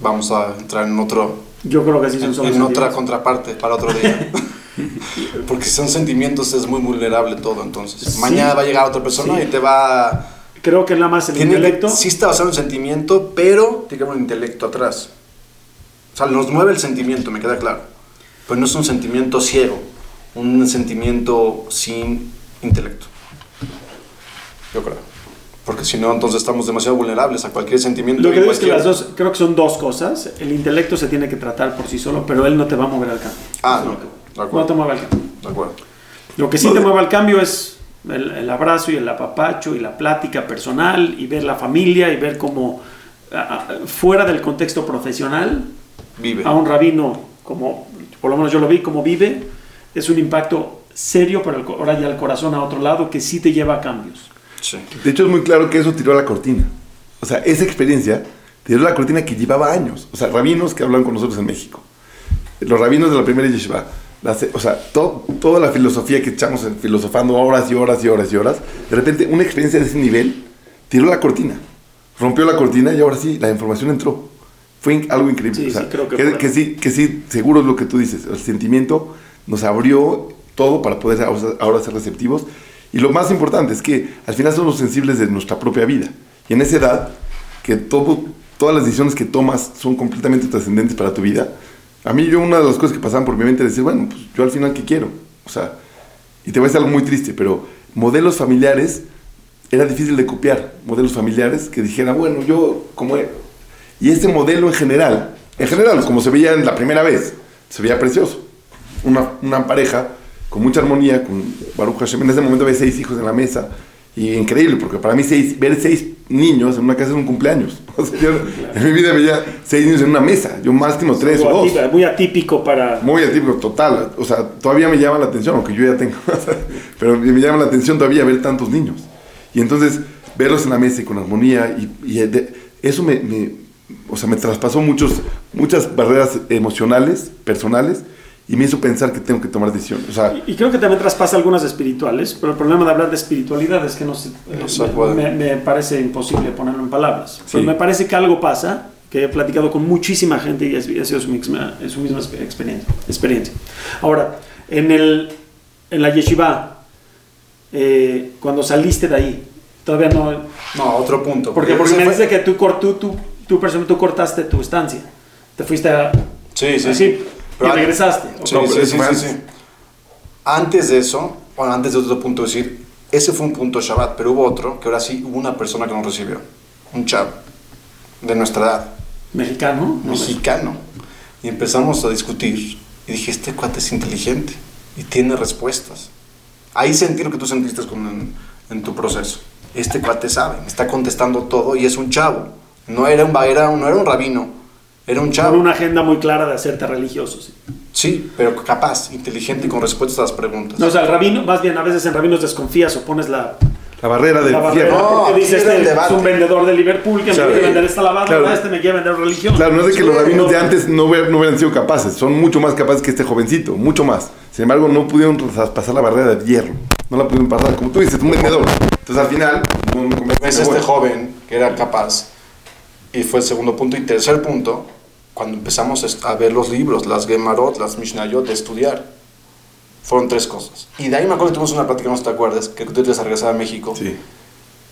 vamos a entrar en otro Yo creo que sí son en, en otra contraparte para otro día. porque si son sentimientos es muy vulnerable todo, entonces. Sí. Mañana va a llegar otra persona Sí. y te va a... Creo que nada más el Tiene que- intelecto... sí está basado en sentimiento, pero tiene que haber un intelecto atrás. O sea, nos mueve el sentimiento, me queda claro. Pero no es un sentimiento ciego, un sentimiento sin intelecto. Yo creo. Porque si no, entonces estamos demasiado vulnerables a cualquier sentimiento. Lo que digo es que las dos, creo que son dos cosas. El intelecto se tiene que tratar por sí solo, pero él no te va a mover al cambio. Ah, no, de acuerdo. No te mueve al cambio. De acuerdo. Lo que sí te mueve al cambio es el, el abrazo y el apapacho y la plática personal y ver la familia y ver cómo fuera del contexto profesional Vive. a un rabino como por lo menos yo lo vi como vive es un impacto serio para el, co- ahora ya el corazón a otro lado que sí te lleva a cambios. Sí. De hecho, es muy claro que eso tiró la cortina. O sea, esa experiencia tiró la cortina que llevaba años. O sea, rabinos que hablan con nosotros en México. Los rabinos de la primera yeshiva. las- o sea, to- toda la filosofía que echamos en- filosofando horas y horas y horas y horas. De repente, una experiencia de ese nivel tiró la cortina. Rompió la cortina y ahora sí, la información entró. Fue algo increíble. Sí, O sea, sí, creo que que, sí, que sí, seguro es lo que tú dices. El sentimiento nos abrió todo para poder ahora ser receptivos. Y lo más importante es que al final somos sensibles de nuestra propia vida. Y en esa edad, que todo, todas las decisiones que tomas son completamente trascendentes para tu vida, a mí yo una de las cosas que pasaban por mi mente es decir, bueno, pues yo al final qué quiero. O sea, y te voy a decir algo muy triste, pero modelos familiares era difícil de copiar. Modelos familiares que dijeran, bueno, yo como... he-". Y este modelo en general, en general, como se veía en la primera vez, se veía precioso. Una, una pareja con mucha armonía, con Baruch Hashem. En ese momento había seis hijos en la mesa. Y increíble, porque para mí seis, ver seis niños en una casa es un cumpleaños. O sea, yo en mi vida veía seis niños en una mesa. Yo máximo tres o dos. atípico, muy atípico para... Muy atípico, total. O sea, todavía me llama la atención, aunque yo ya tengo. pero me llama la atención todavía ver tantos niños. Y entonces, verlos en la mesa y con armonía, y, y de- eso me, me- o sea, me traspasó muchos, muchas barreras emocionales, personales, y me hizo pensar que tengo que tomar decisiones. O sea, Y creo que también traspasa algunas espirituales, pero el problema de hablar de espiritualidad es que no se, No eh, me- me, me parece imposible ponerlo en palabras. Pero Sí. me parece que algo pasa, que he platicado con muchísima gente y ha sido su misma, su misma exper- experiencia. experiencia. Ahora, en, el, en la yeshiva, eh, cuando saliste de ahí, todavía no... No, otro punto. Porque, porque ese me fue- dice que tú, tú, tú, tú, tú cortaste tu estancia. Te fuiste a... Sí, sí, sí. Pero y regresaste. Sí, No, sí, sí, sí, antes. sí. Antes de eso, bueno, antes de otro punto decir, ese fue un punto Shabbat, pero hubo otro, que ahora sí hubo una persona que nos recibió, un chavo de nuestra edad, Mexicano. ¿no? mexicano. Y empezamos a discutir. Y dije, este cuate es inteligente y tiene respuestas. Ahí sentí lo que tú sentiste con, en, en tu proceso. Este cuate sabe, me está contestando todo y es un chavo. No era un, era un- no era un rabino, era un Con chavo. una agenda muy clara de hacerte religioso. sí. Sí, pero capaz, inteligente y con respuestas a las preguntas. No, o sea, el rabino, más bien a veces en rabinos desconfías o pones la, la barrera del la barrera. No, porque dice este es un vendedor de Liverpool que Claro. me quiere vender esta lavada, Claro. este me quiere vender religión. Claro, no es de que Sí, los rabinos de antes no, hubiera- no hubieran sido capaces, son mucho más capaces que este jovencito, mucho más. Sin embargo, no pudieron pasar la barrera de hierro, no la pudieron pasar, como tú dices, un vendedor. Entonces al final, no me Es este joven que era capaz. Y fue el segundo punto. Y tercer punto, cuando empezamos a ver los libros, las Gemarot, las Mishnayot, de estudiar. Fueron tres cosas. Y de ahí me acuerdo que tuvimos una plática, no sé si te acuerdas, que tú te ibas a regresar a México. Sí.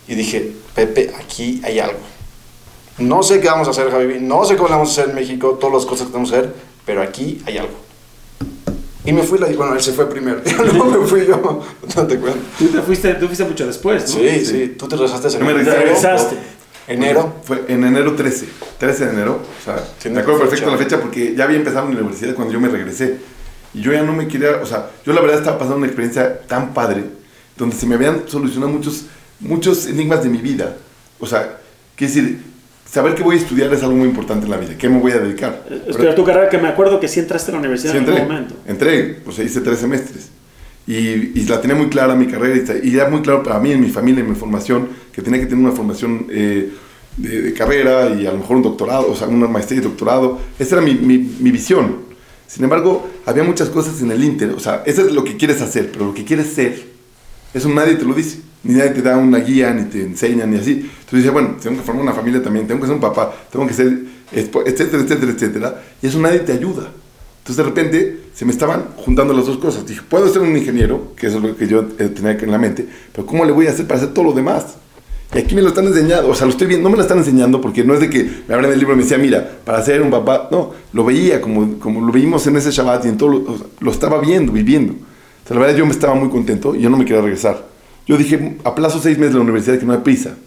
Y dije, Pepe, aquí hay algo. No sé qué vamos a hacer, Javi, no sé cómo vamos a hacer en México, todas las cosas que tenemos que hacer, pero aquí hay algo. Y me fui, la, bueno, él se fue primero, no me fui yo, no te cuento. Tú te fuiste, tú fuiste mucho después, ¿no? Sí, sí, tú te regresaste en Yo me. Regresaste. Enero. Fue en enero 13, 13 de enero. O sea, Sí, me acuerdo fecha. perfecto la fecha porque ya había empezado en la universidad cuando yo me regresé. Y yo ya no me quería, o sea, yo la verdad estaba pasando una experiencia tan padre, donde se me habían solucionado muchos, muchos enigmas de mi vida. O sea, quiero decir, saber que voy a estudiar es algo muy importante en la vida, qué me voy a dedicar. Estudiar tu carrera, que me acuerdo que sí entraste a la universidad Sí, en entré, algún momento. entré, pues hice tres semestres. Y, y la tenía muy clara mi carrera y, y era muy claro para mí, en mi familia, en mi formación, que tenía que tener una formación eh, de, de carrera y a lo mejor un doctorado, o sea, una maestría y doctorado. Esa era mi, mi, mi visión. Sin embargo, había muchas cosas en el Inter, o sea, eso es lo que quieres hacer, pero lo que quieres ser, eso nadie te lo dice. Ni nadie te da una guía, ni te enseña, ni así. Entonces dije, bueno, tengo que formar una familia también, tengo que ser un papá, tengo que ser, etcétera, etcétera, etcétera. Y eso nadie te ayuda. Entonces de repente se me estaban juntando las dos cosas. Dije, puedo ser un ingeniero, que es lo que yo eh, tenía en la mente, pero ¿cómo le voy a hacer para hacer todo lo demás? Y aquí me lo están enseñando, o sea, lo estoy viendo, no me lo están enseñando porque no es de que me abran el libro y me decía, mira, para ser un papá, no, lo veía como, como lo veíamos en ese Shabbat y en todo, lo, lo estaba viendo, viviendo. O sea, la verdad yo me estaba muy contento y yo no me quería regresar. Yo dije, aplazo seis meses de la universidad que no hay prisa.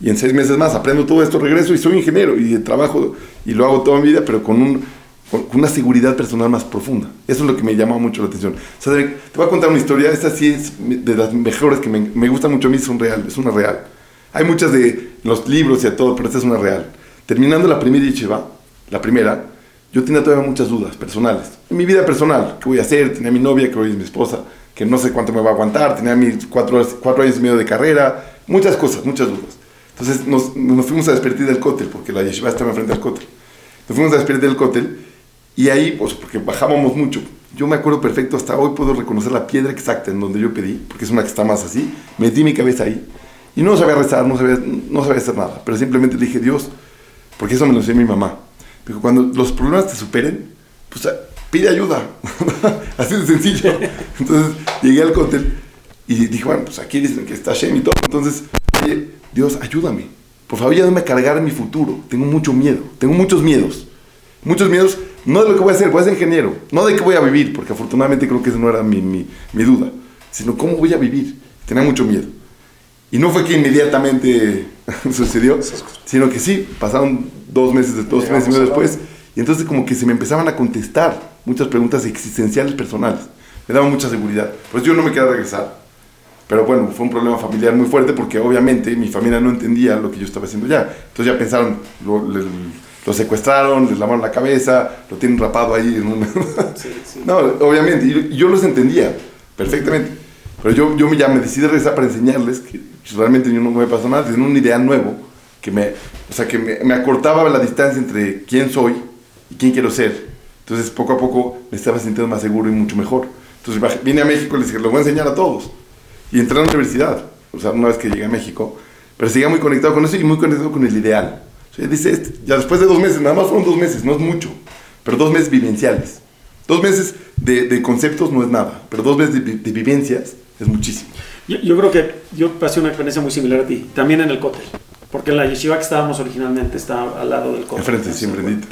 Y en seis meses más aprendo todo esto, regreso y soy ingeniero y trabajo y lo hago toda mi vida, pero con, un, con una seguridad personal más profunda. Eso es lo que me llama mucho la atención. O sea, te voy a contar una historia, esta sí es de las mejores que me, me gusta mucho a mí, es un real, es una real. Hay muchas de los libros y a todo, pero esta es una real. Terminando la primera yeshiva, la primera, yo tenía todavía muchas dudas personales. En mi vida personal, ¿qué voy a hacer? Tenía mi novia, que hoy es mi esposa, que no sé cuánto me va a aguantar, tenía mis cuatro, cuatro años y medio de carrera, muchas cosas, muchas dudas. Entonces nos, nos fuimos a despedir del cótel, porque la yeshiva estaba enfrente del cótel. Nos fuimos a despedir del cótel y ahí, pues, porque bajábamos mucho. Yo me acuerdo perfecto, hasta hoy puedo reconocer la piedra exacta en donde yo pedí, porque es una que está más así. Metí mi cabeza ahí y no sabía rezar, no sabía, no sabía hacer nada, pero simplemente le dije, Dios, porque eso me lo enseñó mi mamá. Dijo, cuando los problemas te superen, pues ah, pide ayuda. así de sencillo. Entonces llegué al cótel y dije, bueno, pues aquí dicen que está Shem y todo. Entonces, oye, Dios, ayúdame. Por favor, ayúdame a cargar mi futuro. Tengo mucho miedo, tengo muchos miedos. Muchos miedos, no de lo que voy a hacer, voy a ser ingeniero. No de qué voy a vivir, porque afortunadamente creo que esa no era mi, mi, mi duda. Sino cómo voy a vivir. Tenía mucho miedo. Y no fue que inmediatamente sucedió, sino que sí, pasaron dos meses, dos meses y medio después, y entonces como que se me empezaban a contestar muchas preguntas existenciales personales. Me daba mucha seguridad. Pues yo no me quería regresar. Pero bueno, fue un problema familiar muy fuerte porque obviamente mi familia no entendía lo que yo estaba haciendo ya. Entonces ya pensaron, lo secuestraron, les lavaron la cabeza, lo tienen rapado ahí en. Sí, sí. No, obviamente, y yo, los entendía perfectamente. Pero yo, yo ya me decidí regresar para enseñarles que realmente yo no me pasó nada, tenía un ideal nuevo, que me, o sea, que me, me acortaba la distancia entre quién soy y quién quiero ser. Entonces, poco a poco me estaba sintiendo más seguro y mucho mejor. Entonces, vine a México y les dije, lo voy a enseñar a todos. Y entré a la universidad, o sea, una vez que llegué a México, pero seguía muy conectado con eso y muy conectado con el ideal. Dice, este, ya después de dos meses, nada más fueron dos meses, no es mucho, pero dos meses vivenciales. Dos meses de, de conceptos no es nada, pero dos meses de, de vivencias es muchísimo. Yo, yo creo que yo pasé una experiencia muy similar a ti, también en el cótel. Porque en la yeshiva que estábamos originalmente estaba al lado del cótel. Enfrente, siempre bendito.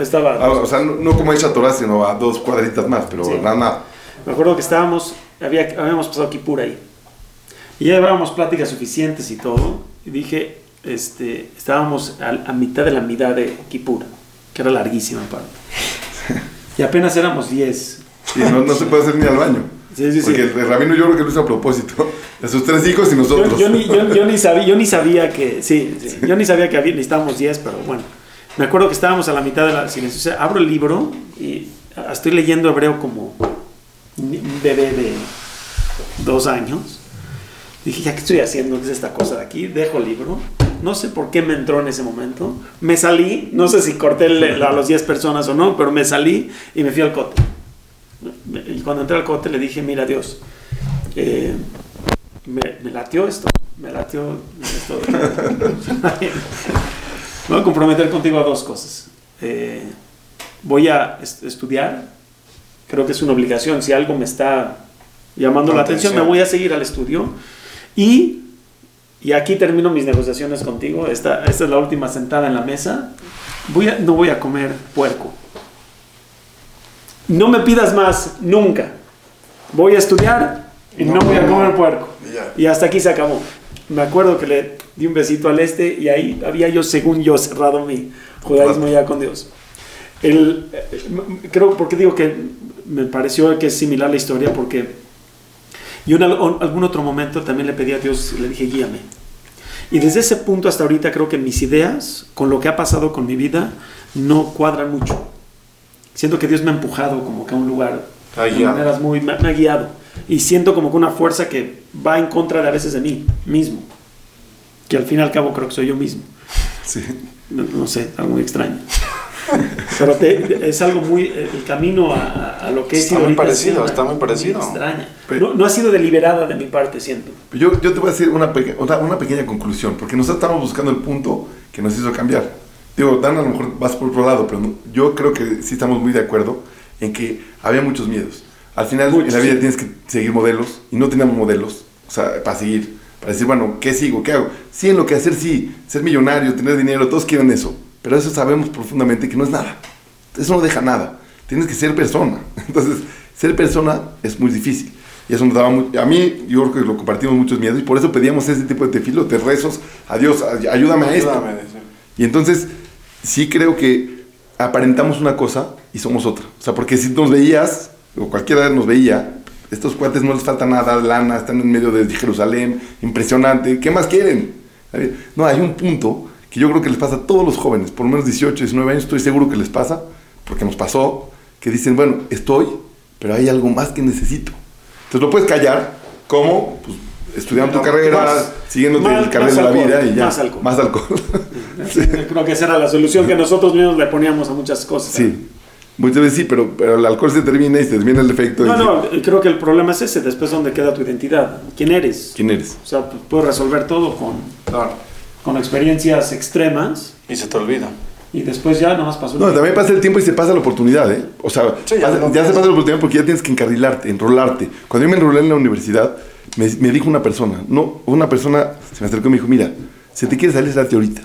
Estaba, Ah, o sea, no, no como hecha Torah, sino a dos cuadritas más, pero Sí. nada, nada. Me acuerdo que estábamos, había, habíamos pasado Kipur ahí. Y ya llevábamos pláticas suficientes y todo. Y dije, este, estábamos a, a mitad de la mitad de Kipur, que era larguísima parte. Y apenas éramos 10. Y no, no se puede hacer ni al baño. Sí, sí, sí. Porque el rabino yo creo que lo hizo a propósito. De sus tres hijos y nosotros. Yo, yo ni, yo, yo ni sabía, yo ni sabía que, sí, sí, yo ni sabía que había, necesitábamos 10, pero bueno. Me acuerdo que estábamos a la mitad de la silencio. O sea, abro el libro y estoy leyendo hebreo como un bebé de dos años. Dije, ¿ya qué estoy haciendo? ¿Qué es esta cosa de aquí? Dejo el libro. No sé por qué me entró en ese momento. Me salí, no sé si corté el- a los 10 personas o no, pero me salí y me fui al cote. Y cuando entré al cote le dije, mira Dios, eh, me, me latió esto, me latió esto. me voy a comprometer contigo a dos cosas. Eh, voy a est- estudiar creo que es una obligación. Si algo me está llamando la atención, me voy a seguir al estudio. Y, y aquí termino mis negociaciones contigo. Esta, esta es la última sentada en la mesa. Voy a, no voy a comer puerco. No me pidas más, nunca. Voy a estudiar y no, voy a comer puerco. Y hasta aquí se acabó. Me acuerdo que le di un besito al este y ahí había yo, según yo, cerrado mi judaísmo ya con Dios. El, eh, creo, porque digo que me pareció que es similar la historia, porque yo en algún otro momento también le pedí a Dios, le dije, guíame. Y desde ese punto hasta ahorita creo que mis ideas, con lo que ha pasado con mi vida, no cuadran mucho. Siento que Dios me ha empujado como que a un lugar de maneras muy... Me, ha guiado. Y siento como que una fuerza que va en contra de a veces de mí mismo. Que al fin y al cabo creo que soy yo mismo. Sí. No, sé, algo muy extraño. Pero es algo muy. El camino a, lo que es. Está muy parecido, está muy parecido. extraña. no, ha sido deliberada de mi parte, siento. Yo, yo te voy a decir una, una, una pequeña conclusión, porque nosotros estamos buscando el punto que nos hizo cambiar. Digo, Dan a lo mejor vas por otro lado, pero yo creo que sí estamos muy de acuerdo en que había muchos miedos. Al final en la vida tienes que seguir modelos y no teníamos modelos, o sea, para seguir, para decir, bueno, ¿qué sigo? ¿Qué hago? Sí, en lo que hacer, sí, ser millonario, tener dinero, todos quieren eso, pero eso sabemos profundamente que no es nada. Eso no deja nada. Tienes que ser persona. Entonces, ser persona es muy difícil. Y eso nos daba muy, a mí, yo creo que lo compartimos muchos miedos y por eso pedíamos ese tipo de tefilos, de rezos, a Dios, ayúdame a esto. Y entonces, sí creo que aparentamos una cosa y somos otra. O sea, porque si nos veías, o cualquiera nos veía, estos cuates no les falta nada, lana, están en medio de Jerusalén, impresionante, ¿qué más quieren? No, hay un punto que yo creo que les pasa a todos los jóvenes, por lo menos 18, 19 años, estoy seguro que les pasa, porque nos pasó, que dicen, bueno, estoy, pero hay algo más que necesito. Entonces lo puedes callar, ¿cómo? Pues estudiando tu carrera, siguiendo el carrera de la vida y ya. Más alcohol. Más alcohol. Creo que esa era la solución que nosotros mismos le poníamos a muchas cosas. Sí. Muchas veces sí, pero, pero el alcohol se termina y se termina el efecto. No, no, creo que el problema es ese, después donde queda tu identidad. ¿Quién eres? ¿Quién eres? O sea, puedes resolver todo con, con experiencias extremas. Y se te olvida. Y después ya nomás pasó. No, también pasa el tiempo y se pasa la oportunidad, ¿eh? O sea, ya, se pasa la oportunidad porque ya tienes que encarrilarte, enrolarte. Cuando yo me enrolé en la universidad, me, me, dijo una persona, no, una persona se me acercó y me dijo, mira, si te quieres salir, salte ahorita.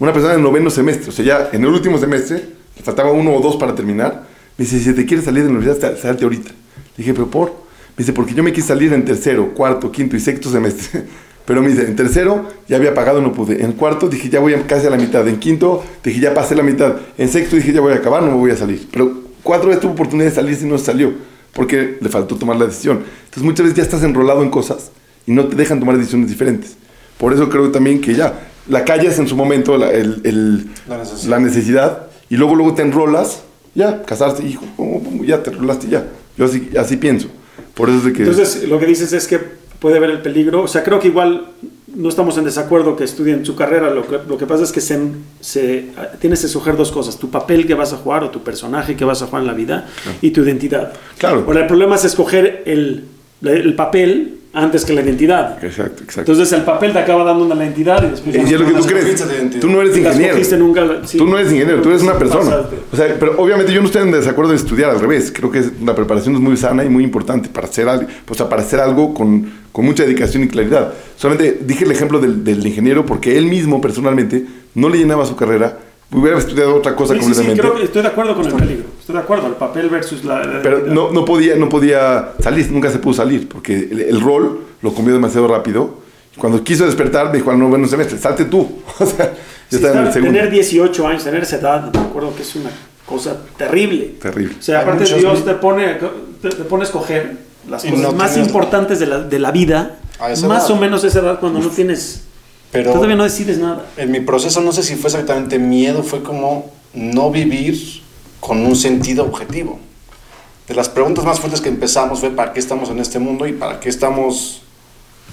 Una persona en noveno semestre, o sea, ya en el último semestre, faltaba uno o dos para terminar, me dice, si te quieres salir de la universidad, salte ahorita. Le dije, pero por, me dice, porque yo me quise salir en tercero, cuarto, quinto y sexto semestre. Pero me dice, en tercero ya había pagado, no pude. En cuarto dije, ya voy casi a la mitad. En quinto dije, ya pasé la mitad. En sexto dije, ya voy a acabar, no me voy a salir. Pero cuatro veces tuvo oportunidad de salir y no salió, porque le faltó tomar la decisión. Entonces muchas veces ya estás enrolado en cosas y no te dejan tomar decisiones diferentes. Por eso creo también que ya la calles en su momento la, el, la, necesidad. y luego luego te enrolas, ya, casarse, hijo, ya te enrolaste, ya. Yo así, así pienso. Por eso es de que... Entonces lo que dices es que puede haber el peligro, o sea, creo que igual no estamos en desacuerdo que estudien su carrera, lo que, lo que pasa es que se, se, tienes que escoger dos cosas, tu papel que vas a jugar o tu personaje que vas a jugar en la vida y tu identidad. Claro. Ahora, el problema es escoger el, el papel antes que la identidad. Exacto, exacto. Entonces el papel te acaba dando una identidad y después... Y es lo que tú crees. Tú no eres ingeniero. Nunca, tú no eres ingeniero, tú eres una persona. O sea, pero obviamente yo no estoy en desacuerdo de estudiar, al revés. Creo que la preparación es muy sana y muy importante para hacer algo, pues, para hacer algo con, con mucha dedicación y claridad. Solamente dije el ejemplo del, del ingeniero porque él mismo personalmente no le llenaba su carrera hubiera estudiado otra cosa completamente. Sí, creo que estoy de acuerdo con el peligro. Estoy de acuerdo, el papel versus la. Pero no, no, podía, no podía salir, nunca se pudo salir, porque el, rol lo comió demasiado rápido. Cuando quiso despertar, me dijo al noveno semestre, salte tú. o sea, yo estaba en el segundo. Tener 18 años, tener esa edad, me acuerdo que es una cosa terrible. Terrible. O sea, aparte Dios te pone, te, pone a escoger las cosas más importantes de la, de la vida, más o menos esa edad cuando no tienes pero Todavía no decides nada. En mi proceso no sé si fue exactamente miedo, fue como no vivir con un sentido objetivo. De las preguntas más fuertes que empezamos fue para qué estamos en este mundo y para qué estamos,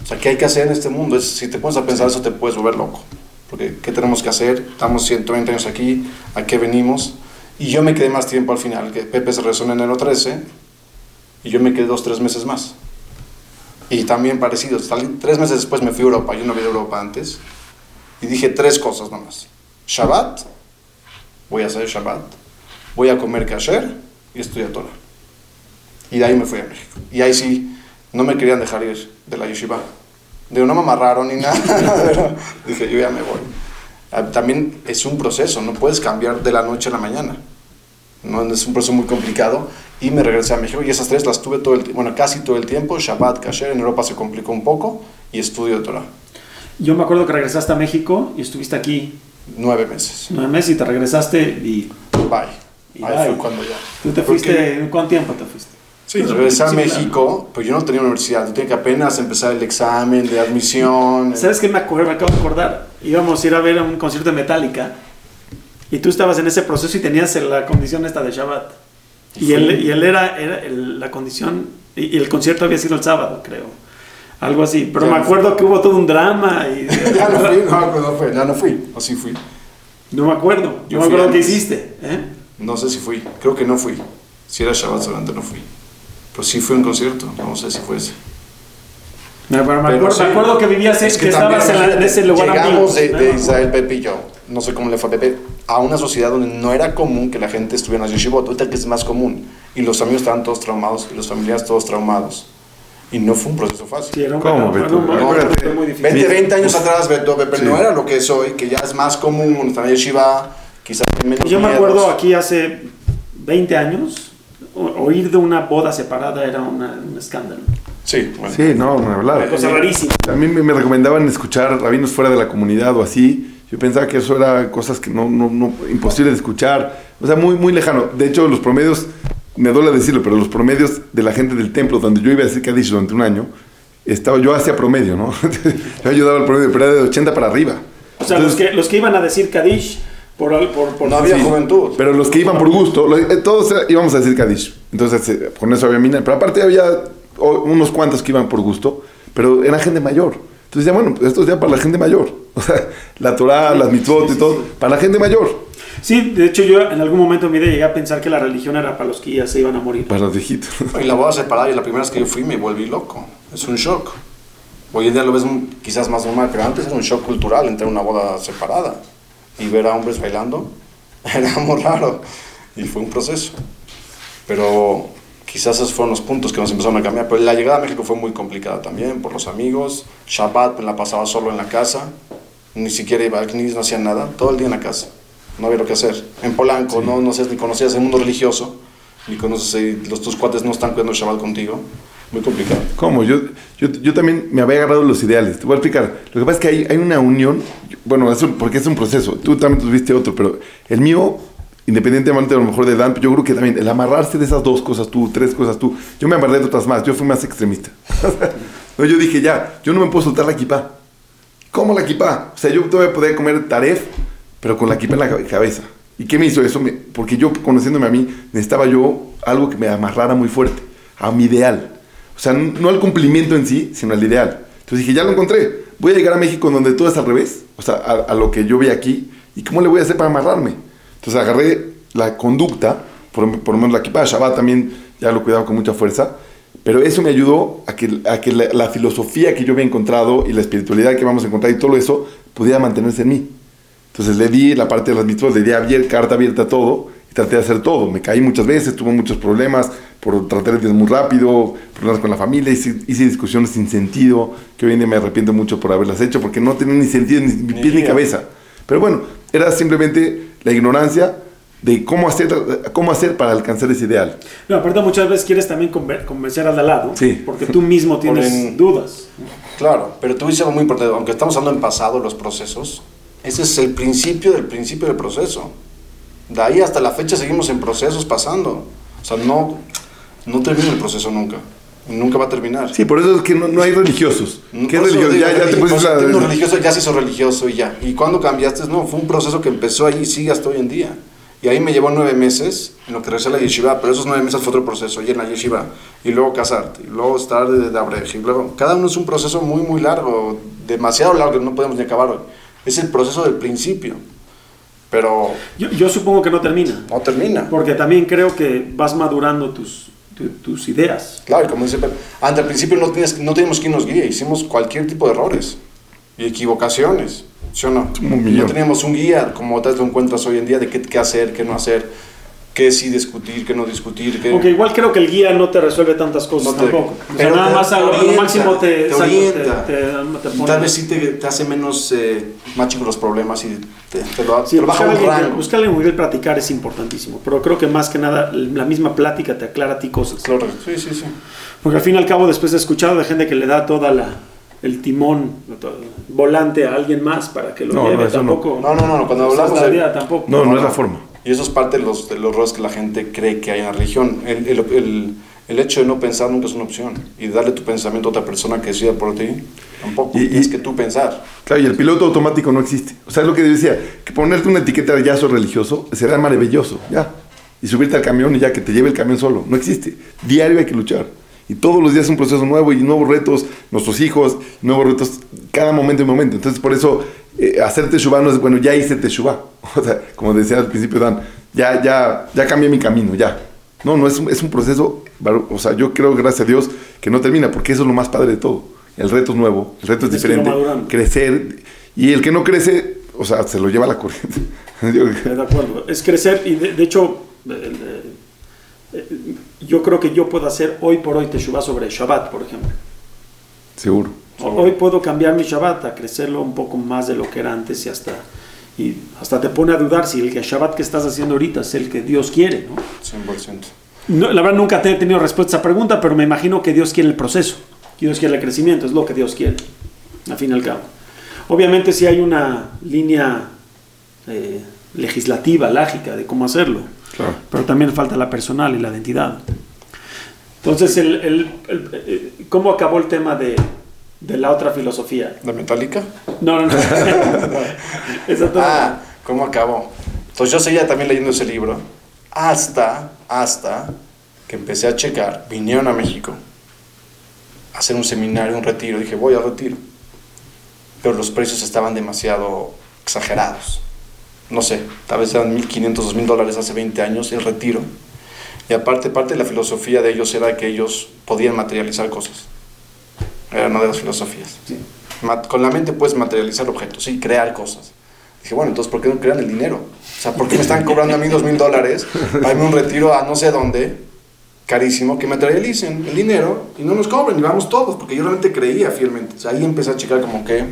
o sea, qué hay que hacer en este mundo. Es, si te pones a pensar eso te puedes volver loco. Porque qué tenemos que hacer, estamos 120 años aquí, a qué venimos. Y yo me quedé más tiempo al final, que Pepe se rezó en enero 13 y yo me quedé dos, tres meses más. Y también parecido, tres meses después me fui a Europa, yo no había Europa antes, y dije tres cosas nomás. Shabbat, voy a hacer Shabbat, voy a comer kasher y estudiar Torah. Y de ahí me fui a México. Y ahí sí, no me querían dejar ir de la yeshiva. Digo, no me amarraron ni nada. dije, yo ya me voy. Ah, También es un proceso, no puedes cambiar de la noche a la mañana. ¿No? Es un proceso muy complicado. Y me regresé a México y esas tres las tuve todo el bueno, casi todo el tiempo. Shabbat, Kasher, en Europa se complicó un poco y estudio de Torah. Yo me acuerdo que regresaste a México y estuviste aquí Nueve meses. nueve meses y te regresaste y Bye. Y Ahí bye. fue cuando ya. tú te Porque- fuiste, ¿en cuánto tiempo te fuiste? Sí, regresé a México, pues yo no tenía universidad, yo tenía que apenas empezar el examen de admisión. ¿Sabes qué me, acuerdo, me acabo de acordar? Íbamos a ir a ver un concierto de Metallica y tú estabas en ese proceso y tenías la condición esta de Shabbat. Y él, y él era, era el- la condición, y, y el concierto había sido el sábado, creo. Algo así. Pero Ya me no acuerdo que hubo todo un drama y... Ya no fui, no, no fue, ya no fui, o sí fui. No me acuerdo. Yo no me fui acuerdo qué hiciste. ¿eh? No sé si fui, creo que no fui. Si era Shabbat solamente no fui. Pero sí fue un concierto, no sé si fue ese. Me, pero me Pero acuerdo, sí. me acuerdo que vivías, Es que, también, estabas en, la- en ese lugar Llegamos de, amigo, de ¿no? Israel, Pepe y yo, no sé cómo le fue a Pepe, a una sociedad donde no era común que la gente estuviera en las yeshivot, ahorita que es más común. Y los amigos estaban todos traumados y los familiares todos traumados. Y no fue un proceso fácil. Sí, era un- ¿Cómo, Beto? fue muy difícil. 20, 20 años atrás, Beto, Pepe, Sí. no era lo que es hoy, que ya es más común, estar en yeshiva, quizás menos Yo me miedos. acuerdo aquí hace 20 años, oír de una boda separada era una- un escándalo. Sí, bueno. Sí, no, no Una hablar. cosa rarísima. A mí me me recomendaban escuchar rabinos fuera de la comunidad o así. Yo pensaba que eso era cosas que no, no, no imposible de escuchar. O sea, muy, muy lejano. De hecho, los promedios, me duele decirlo, pero los promedios de la gente del templo, donde yo iba a decir Kadish durante un año, estaba, yo hacía promedio, ¿no? yo ayudaba al promedio, pero era de 80 para arriba. O sea, Entonces, los, que, los que iban a decir Kadish por... por, por No había Sí, juventud. Pero los que iban por gusto, lo- eh, todos era- íbamos a decir Kadish. Entonces, eh, con eso había mina. Pero aparte había unos cuantos que iban por gusto, pero era gente mayor. Entonces, ya bueno, pues esto es ya para la gente mayor. O sea, la Torah, las mitzvot y todo, para la gente mayor. Sí, de hecho yo en algún momento vida llegué a pensar que la religión era para los que ya se iban a morir. Para los viejitos. Y la boda separada, y la primera vez que yo fui me volví loco. Es un shock. Hoy en día lo ves un- quizás más normal, pero antes era un shock cultural entrar a una boda separada y ver a hombres bailando. Era muy raro. Y fue un proceso. Pero quizás esos fueron los puntos que nos empezaron a cambiar. Pero la llegada a México fue muy complicada también por los amigos. Shabbat me la pasaba solo en la casa. Ni siquiera iba a Knis, no hacía nada. Todo el día en la casa. No había lo que hacer. En Polanco no, no sé, ni conocías el mundo religioso. Ni conoces, eh, los tus cuates no están cuidando el Shabbat contigo. Muy complicado. ¿Cómo? Yo, yo, yo también me había agarrado los ideales. Te voy a explicar. Lo que pasa es que hay, hay una unión, bueno, es un- porque es un proceso. Tú también tuviste otro, pero el mío, independientemente a lo mejor de Dan, yo creo que también el amarrarse de esas dos cosas tú, tres cosas tú. Yo me amarré de otras más, yo fui más extremista. no, yo dije, ya, yo no me puedo soltar la equipa. ¿Cómo la equipa? O sea, yo todavía podía comer taref, pero con la equipa en la cabe- cabeza. ¿Y qué me hizo eso? Porque yo, conociéndome a mí, necesitaba yo algo que me amarrara muy fuerte, a mi ideal. O sea, no al cumplimiento en sí, sino al ideal. Entonces dije, ya lo encontré. Voy a llegar a México donde todo es al revés, o sea, a, a lo que yo vi aquí. ¿Y cómo le voy a hacer para amarrarme? Entonces agarré la conducta, por, por lo menos la equipa de Shabbat también ya lo cuidaba con mucha fuerza. Pero eso me ayudó a que, a que la, la filosofía que yo había encontrado y la espiritualidad que vamos a encontrar y todo eso pudiera mantenerse en mí. Entonces le di la parte de las mitzvot, le di abier- carta abierta a todo y traté de hacer todo. Me caí muchas veces, tuve muchos problemas por tratar de ir muy rápido, problemas con la familia, hice, hice discusiones sin sentido, que hoy en día me arrepiento mucho por haberlas hecho porque no tenían ni sentido, ni, ni pies ni cabeza. Pero bueno, era simplemente la ignorancia de cómo hacer, cómo hacer para alcanzar ese ideal. No, aparte muchas veces quieres también convencer al de al lado, Sí. porque tú mismo tienes Ponen- dudas. Claro, pero tú dices algo muy importante, aunque estamos hablando en pasado, los procesos, ese es el principio del principio del proceso. De ahí hasta la fecha seguimos en procesos pasando. O sea, no, no termina el proceso nunca. Nunca va a terminar. Sí, por eso es que no, no hay religiosos. No, ¿Qué religioso? digo, Ya, ya te pusiste uno religioso ya se hizo religioso y ya. ¿Y cuando cambiaste? No, fue un proceso que empezó ahí y sigue hasta hoy en día. Y ahí me llevó nueve meses en lo que regresé a la yeshiva, pero esos nueve meses fue otro proceso, y en la yeshiva, y luego casarte, y luego estar de, de abrej, y luego, cada uno es un proceso muy, muy largo, demasiado largo que no podemos ni acabar hoy. Es el proceso del principio, pero Yo, yo supongo que no termina, no termina. porque también creo que vas madurando tus, tu- tus ideas. Claro, y como dice antes al principio no, tienes, no teníamos quien nos guíe, hicimos cualquier tipo de errores y equivocaciones, ¿sí o no? No teníamos un guía como tal lo encuentras hoy en día de qué, qué hacer, qué no hacer. Qué sí discutir, qué no discutir. Qué... Aunque igual creo que el guía no te resuelve tantas cosas No te- tampoco. O sea, pero nada te- más a lo, orienta, máximo te, te orienta. te- te- te pone- Tal vez sí te, te hace menos eh, más chicos los problemas y te, te lo, Sí, te lo baja un rango. buscar quien platicar es importantísimo, pero creo que más que nada la misma plática te aclara a ti cosas. Claro, Sí, sí, sí. Porque al fin y al cabo después he escuchado de gente que le da toda la el timón, volante a alguien más para que lo No, no, lleve, no. tampoco. No, no, no, cuando hablamos la de- tampoco. No, no es la forma. Y eso es parte de los, de los errores que la gente cree que hay en la religión. El, el, el, el hecho de no pensar nunca es una opción. Y darle tu pensamiento a otra persona que decida por ti, tampoco. Y- y- Tienes que tú pensar. Claro, y el piloto automático no existe. O sea, es lo que decía, que ponerte una etiqueta de ya soy religioso será maravilloso, ya. Y subirte al camión y ya que te lleve el camión solo. No existe. Diario hay que luchar. Y todos los días es un proceso nuevo y nuevos retos, nuestros hijos, nuevos retos, cada momento y momento. Entonces, por eso, eh, hacer Teshuvah no es, bueno, ya hice Teshuvah. O sea, como decía al principio Dan, ya, ya, ya cambié mi camino, ya. No, no, es un, es un proceso, o sea, yo creo, gracias a Dios, que no termina, porque eso es lo más padre de todo. El reto es nuevo, el reto es diferente, crecer. Y el que no crece, o sea, se lo lleva la corriente. De acuerdo. Es crecer y de, de hecho eh, eh, yo creo que yo puedo hacer hoy por hoy Teshuvah sobre Shabbat, por ejemplo. seguro. Hoy puedo cambiar mi Shabbat a crecerlo un poco más de lo que era antes y hasta, y hasta te pone a dudar si el Shabbat que estás haciendo ahorita es el que Dios quiere. ¿no? 100%. No, la verdad nunca te he tenido respuesta a esa pregunta, pero me imagino que Dios quiere el proceso, que Dios quiere el crecimiento, es lo que Dios quiere, al fin y al cabo. Obviamente si hay una línea eh, legislativa, lógica de cómo hacerlo, Claro. pero también falta la personal y la identidad. Entonces, el, el- el- eh, ¿cómo acabó el tema de, de la otra filosofía? ¿La metálica? No, no, no. Esa Ah, ¿cómo acabó? Entonces yo seguía también leyendo ese libro hasta, hasta que empecé a checar, vinieron a México a hacer un seminario, un retiro. Dije, voy al retiro. Pero los precios estaban demasiado exagerados. No sé, tal vez eran 1.500, 2.000 dólares hace 20 años el retiro. Y aparte, parte de la filosofía de ellos era que ellos podían materializar cosas. Era una de las filosofías. Sí. Con la mente puedes materializar objetos, sí, crear cosas. Dije, bueno, entonces, ¿por qué no crean el dinero? O sea, ¿por qué me están cobrando a mí dos mil dólares para irme un retiro a no sé dónde, carísimo, que materialicen el dinero y no nos cobren y vamos todos? Porque yo realmente creía fielmente. O sea, ahí empecé a checar como que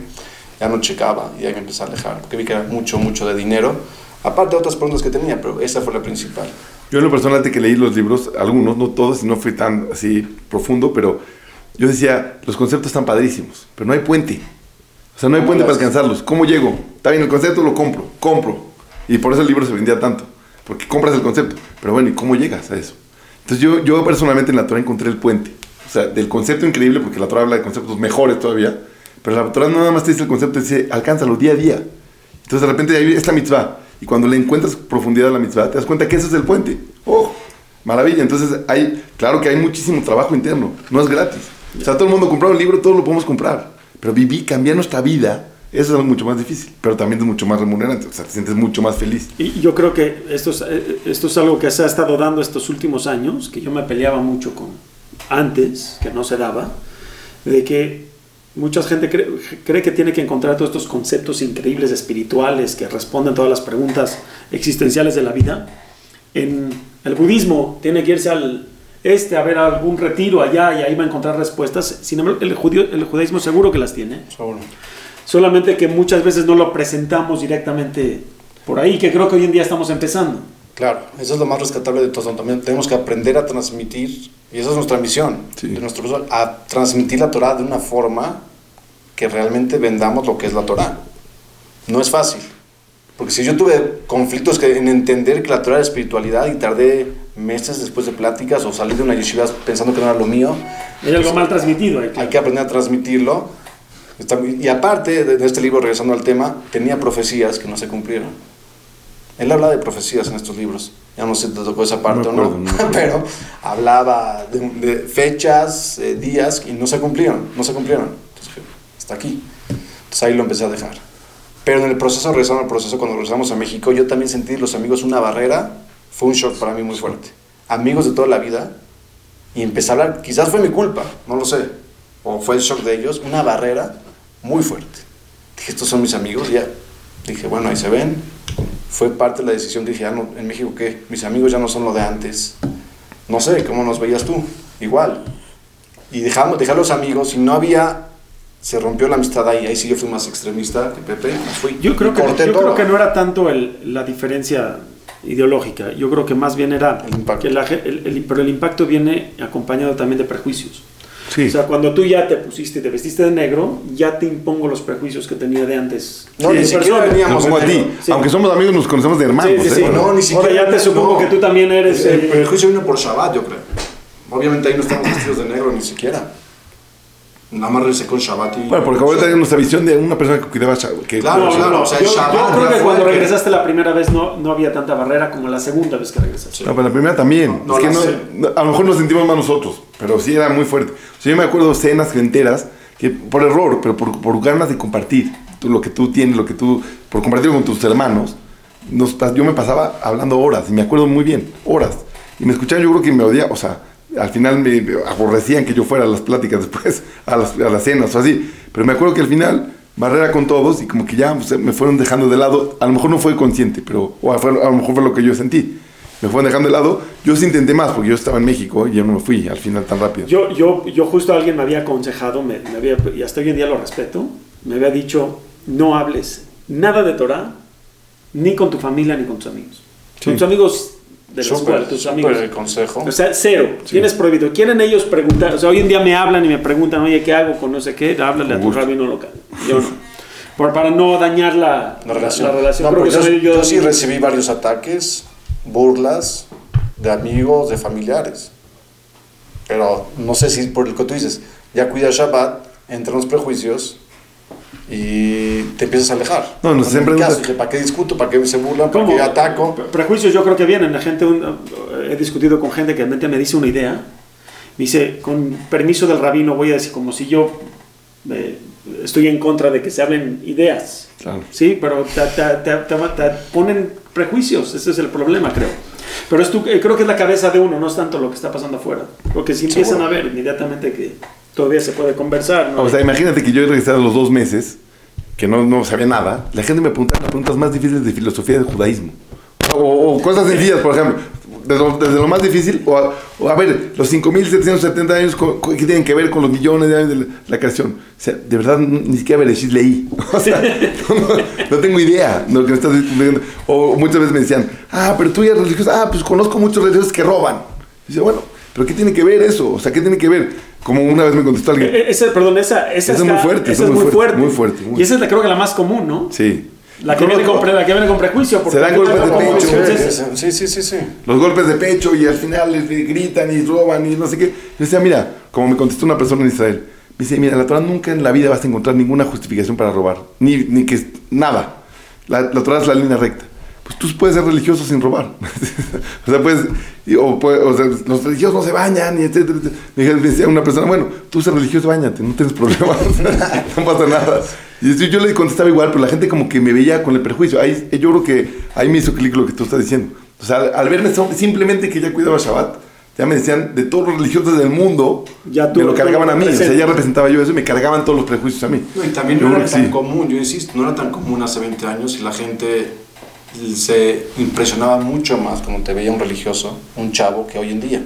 ya no checaba y ahí me empecé a alejar, porque vi que era mucho, mucho de dinero. Aparte de otras preguntas que tenía, pero esa fue la principal. Yo en lo personal, de que leí los libros, algunos, no todos, y no fui tan así profundo, pero yo decía, los conceptos están padrísimos, pero no hay puente. O sea, no hay ¿Cómo puente para alcanzarlos. ¿Cómo llego? Está bien, el concepto lo compro, compro. Y por eso el libro se vendía tanto, porque compras el concepto. Pero bueno, ¿y cómo llegas a eso? Entonces yo, yo personalmente en la Torah encontré el puente. O sea, del concepto increíble, porque la Torah habla de conceptos mejores todavía, pero la Torah no nada más te dice el concepto, te dice, alcánzalo día a día. Entonces de repente ahí está mitzvah. Y cuando le encuentras profundidad a la mitzvah, te das cuenta que ese es el puente. ¡Oh! Maravilla. Entonces hay, claro que hay muchísimo trabajo interno. No es gratis. O sea, todo el mundo comprar un libro, todo lo podemos comprar. Pero vivir, cambiar nuestra vida, eso es algo mucho más difícil. Pero también es mucho más remunerante. O sea, te sientes mucho más feliz. Y yo creo que esto es, eh, esto es algo que se ha estado dando estos últimos años, que yo me peleaba mucho con antes, que no se daba, de que mucha gente cree, cree que tiene que encontrar todos estos conceptos increíbles espirituales que responden todas las preguntas existenciales de la vida. En el budismo tiene que irse al este a ver algún retiro allá y ahí va a encontrar respuestas. Sin embargo, el, judío, el judaísmo seguro que las tiene. Seguro. Solamente que muchas veces no lo presentamos directamente por ahí, que creo que hoy en día estamos empezando. Claro, eso es lo más rescatable de todo. También tenemos que aprender a transmitir, y esa es nuestra misión, Sí. de nuestro profesor, a transmitir la Torah de una forma que realmente vendamos lo que es la Torah. No es fácil, porque si yo tuve conflictos que, en entender que la Torah era espiritualidad y tardé meses después de pláticas o salir de una yeshiva pensando que no era lo mío, Hay algo mal transmitido ahí. hay que aprender a transmitirlo. Y aparte de este libro, regresando al tema, tenía profecías que no se cumplieron. Él habla de profecías en estos libros. Ya no sé si te tocó esa parte No o no, acuerdo, no pero hablaba de, de fechas, eh, días y no se cumplieron. No se cumplieron. Entonces, dije, hasta aquí. Entonces ahí lo empecé a dejar. Pero en el proceso, regresando al proceso, cuando regresamos a México, yo también sentí los amigos una barrera. Fue un shock para mí muy fuerte. Amigos de toda la vida. Y empecé a hablar, quizás fue mi culpa, no lo sé. O fue el shock de ellos, una barrera muy fuerte. Dije, estos son mis amigos, ya. Dije, bueno, ahí se ven. fue parte de la decisión dije, ya no, en México, ¿qué? Mis amigos ya no son lo de antes. No sé, ¿cómo nos veías tú? Igual. Y dejamos, dejar los amigos y no había... Se rompió la amistad ahí, ahí sí yo fui más extremista que Pepe, fui. Yo creo que, yo creo que no era tanto el- la diferencia ideológica. Yo creo que más bien era El impacto. que la el- el- pero el impacto viene acompañado también de prejuicios. Sí. O sea, cuando tú ya te pusiste, te vestiste de negro, ya te impongo los prejuicios que tenía de antes. No, Sí, ni siquiera veníamos como a ti. Sí. Aunque somos amigos, nos conocemos de hermanos. Sí, sí, sí. ¿eh? No, ni siquiera. Ahora ya te supongo no. que tú también eres... El eh, prejuicio vino por Shabbat, yo creo. Obviamente ahí no estamos vestidos de negro ni siquiera. Nada más regresé con Shabbat y... Bueno, porque ahorita hay nuestra visión de una persona que cuidaba Shabbat, que Claro, no, no, claro, no. o sea, yo, Shabbat yo creo que cuando que- regresaste la primera vez no, no había tanta barrera como la segunda vez que regresaste. Sí. No, pero la primera también. No, es que la no- sé. no- a lo mejor nos sentimos más nosotros, pero sí era muy fuerte. O sea, yo me acuerdo cenas enteras que por error, pero por, por ganas de compartir tú, lo que tú tienes, lo que tú, por compartirlo con tus hermanos, nos, yo me pasaba hablando horas, y me acuerdo muy bien, horas. Y me escuchaban, yo creo que me odiaban, o sea, al final me aborrecían que yo fuera a las pláticas después, a las, a las cenas o así. Pero me acuerdo que al final, barrera con todos, y como que ya pues, me fueron dejando de lado, a lo mejor no fue consciente, pero o fue- a lo mejor fue lo que yo sentí me fueron dejando de lado. Yo sí intenté más porque yo estaba en México y yo no me fui al final tan rápido. Yo, yo, yo justo alguien me había aconsejado, me, me había, y hasta hoy en día lo respeto, me había dicho, no hables nada de Torah, ni con tu familia ni con tus amigos. Sí. Con tus amigos de la Súper, escuela, tus súper amigos. el consejo. O sea, cero. Tienes prohibido. Quieren ellos preguntar. O sea, hoy en día me hablan y me preguntan, oye, ¿qué hago con no sé qué? Háblale a tu rabino local. Yo no. Por, para no dañar la, La relación. la relación. No, Creo porque que yo, soy yo sí recibí varios ataques, burlas de amigos, de familiares. Pero no sé si por lo que tú dices, ya cuida Shabbat, entran los prejuicios y te empiezas a alejar. No, mi siempre- caso, dije, ¿para qué discuto? ¿Para qué se burlan? ¿Para ¿Cómo? qué ataco? Pre- Prejuicios yo creo que vienen. La gente, un- he discutido con gente que realmente me dice una idea. Me dice, con permiso del rabino voy a decir, como si yo eh, estoy en contra de que se hablen ideas. Claro. Sí, pero te, te- te- te- ponen prejuicios. Ese es el problema, creo. Pero es tu- eh, creo que es la cabeza de uno, no es tanto lo que está pasando afuera. Porque si empiezan Seguro. a ver inmediatamente que todavía se puede conversar. ¿no? O sea, imagínate que yo regresé a los dos meses, que no, no sabía nada. La gente me preguntaba las preguntas más difíciles de filosofía del judaísmo. O, o cosas sencillas, por ejemplo. Desde lo, desde lo más difícil, o a, o a ver, los 5.770 años, ¿qué tienen que ver con los millones de años de la, la creación? O sea, de verdad, ni siquiera Bereshit leí. O sea, no, no- no tengo idea de lo que me estás diciendo. O muchas veces me decían, ah, pero tú eres religioso. Ah, pues conozco muchos religiosos que roban. Dice, bueno, ¿pero qué tiene que ver eso? O sea, ¿qué tiene que ver? Como una vez me contestó alguien. Eh, eh, ese, perdón, esa, esa Esa es muy fuerte, esa esa es muy fuerte. muy fuerte, muy Y esa es la, creo que la más común, ¿no? Sí. La que, viene con, la que viene con prejuicio. porque Se dan golpes de pecho. Sí, sí, sí, sí. los golpes de pecho y al final les gritan y roban y no sé qué. Yo decía, mira, como me contestó una persona en Israel, me dice, mira, la Torah nunca en la vida vas a encontrar ninguna justificación para robar, ni, ni que nada. La, la Torah es la línea recta. Pues tú puedes ser religioso sin robar. o sea, puedes, y- o, o sea, los religiosos no se bañan y etcétera, etcétera. Me decía una persona, bueno, tú ser religioso, bañate, no tienes problemas, no pasa nada. Y yo, yo le contestaba igual, pero la gente como que me veía con el prejuicio. Ahí, yo creo que ahí me hizo clic lo que tú estás diciendo. O sea, al, al verme so- simplemente que ya cuidaba Shabbat, ya me decían, de todos los religiosos del mundo, Ya tú- me lo cargaban a mí. O sea, ya representaba yo eso y me cargaban todos los prejuicios a mí. No, y también Yo no era tan sí. común, yo insisto, no era tan común hace 20 años y la gente se impresionaba mucho más cuando te veía un religioso, un chavo, que hoy en día.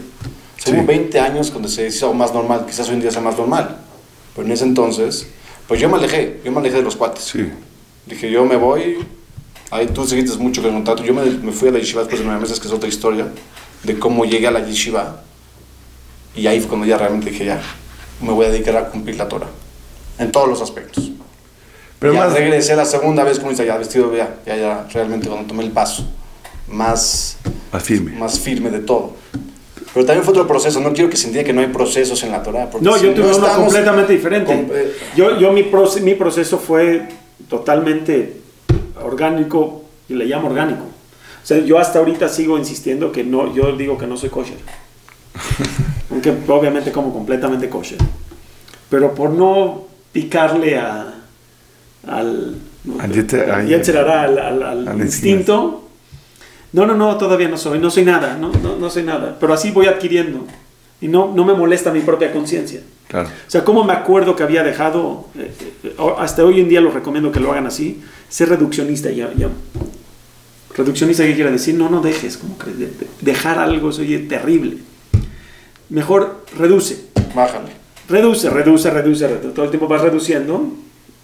Sí. hubo 20 años cuando se hizo más normal, quizás hoy en día sea más normal, pero en ese entonces, pues yo me alejé, yo me alejé de los cuates. Sí. Dije, yo me voy, ahí tú seguiste mucho con el contacto, yo me, me fui a la yeshiva después de nueve meses, que es otra historia, de cómo llegué a la yeshiva, y ahí fue cuando ya realmente dije, ya, me voy a dedicar a cumplir la Torah, en todos los aspectos. Pero ya más, regresé la segunda vez, como dice, ya vestido, ya, ya, ya, realmente cuando tomé el paso, más, más firme. más firme de todo. Pero también fue otro proceso, no quiero que se entienda que no hay procesos en la Torah. porque No, si yo tuve uno estamos- completamente diferente. com- eh, Yo, yo mi, proce- mi proceso fue totalmente orgánico, y le llamo orgánico. O sea, yo hasta ahorita sigo insistiendo que no, yo digo que no soy kosher. Aunque obviamente como completamente kosher. Pero por no picarle a, al, Al yetzer- al al- yetzer al, al- al al instinto, no, no, no, todavía no soy, no soy nada, no, no, no soy nada. Pero así voy adquiriendo. Y no, no me molesta mi propia conciencia. Claro. O sea, ¿cómo me acuerdo que había dejado, eh, eh, hasta hoy en día lo recomiendo que lo hagan así, ser reducción ya, ya Reduccionista, ¿qué quiere decir? No, no dejes, como que de- de- dejar algo es oye, terrible. Mejor reduce. Bájale. Reduce, reduce, reduce, reduce. Todo el tiempo vas reduciendo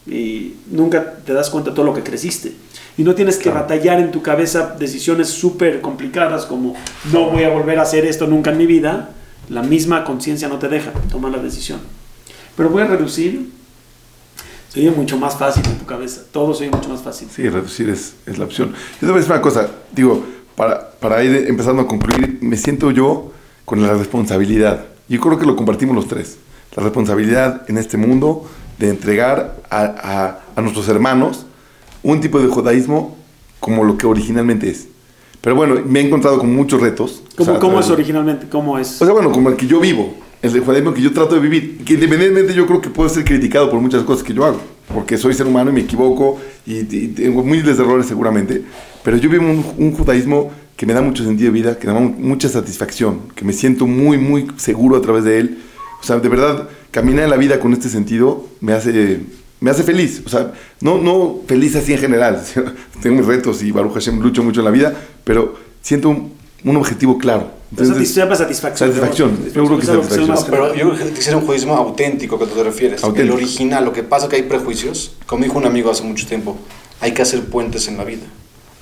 y nunca te das cuenta de todo lo que creciste. Y no tienes que batallar en tu cabeza decisiones súper complicadas como no voy a volver a hacer esto nunca en mi vida. La misma conciencia no te deja tomar la decisión. Pero voy a reducir. Se oye mucho más fácil en tu cabeza. Todo se oye mucho más fácil. Sí, reducir es, es la opción. Yo te voy a decir una cosa, digo, para, para ir empezando a concluir, me siento yo con la responsabilidad. Yo creo que lo compartimos los tres. La responsabilidad en este mundo de entregar a, a- a nuestros hermanos un tipo de judaísmo como lo que originalmente es. Pero bueno, me he encontrado con muchos retos. o ¿Cómo, sea, a cómo es originalmente? ¿Cómo es? o sea, bueno, como el que yo vivo, el judaísmo que yo trato de vivir, que independientemente yo creo que puedo ser criticado por muchas cosas que yo hago, porque soy ser humano y me equivoco y, y tengo miles de errores seguramente, pero yo vivo un, un judaísmo que me da mucho sentido de vida, que me da mu- mucha satisfacción, que me siento muy, muy seguro a través de él. O sea, de verdad, caminar en la vida con este sentido me hace, me hace feliz. O sea, no, no feliz así en general. Tengo mis retos y Baruch Hashem lucho mucho en la vida, pero siento un, un objetivo claro. Entonces, satisfacción. satisfacción, que algo se llama satisfacción. más Pero yo creo que quisiera un judaísmo auténtico, que tú te refieres. El Auténtico. original. Lo que pasa es que hay prejuicios. Como dijo un amigo hace mucho tiempo, hay que hacer puentes en la vida.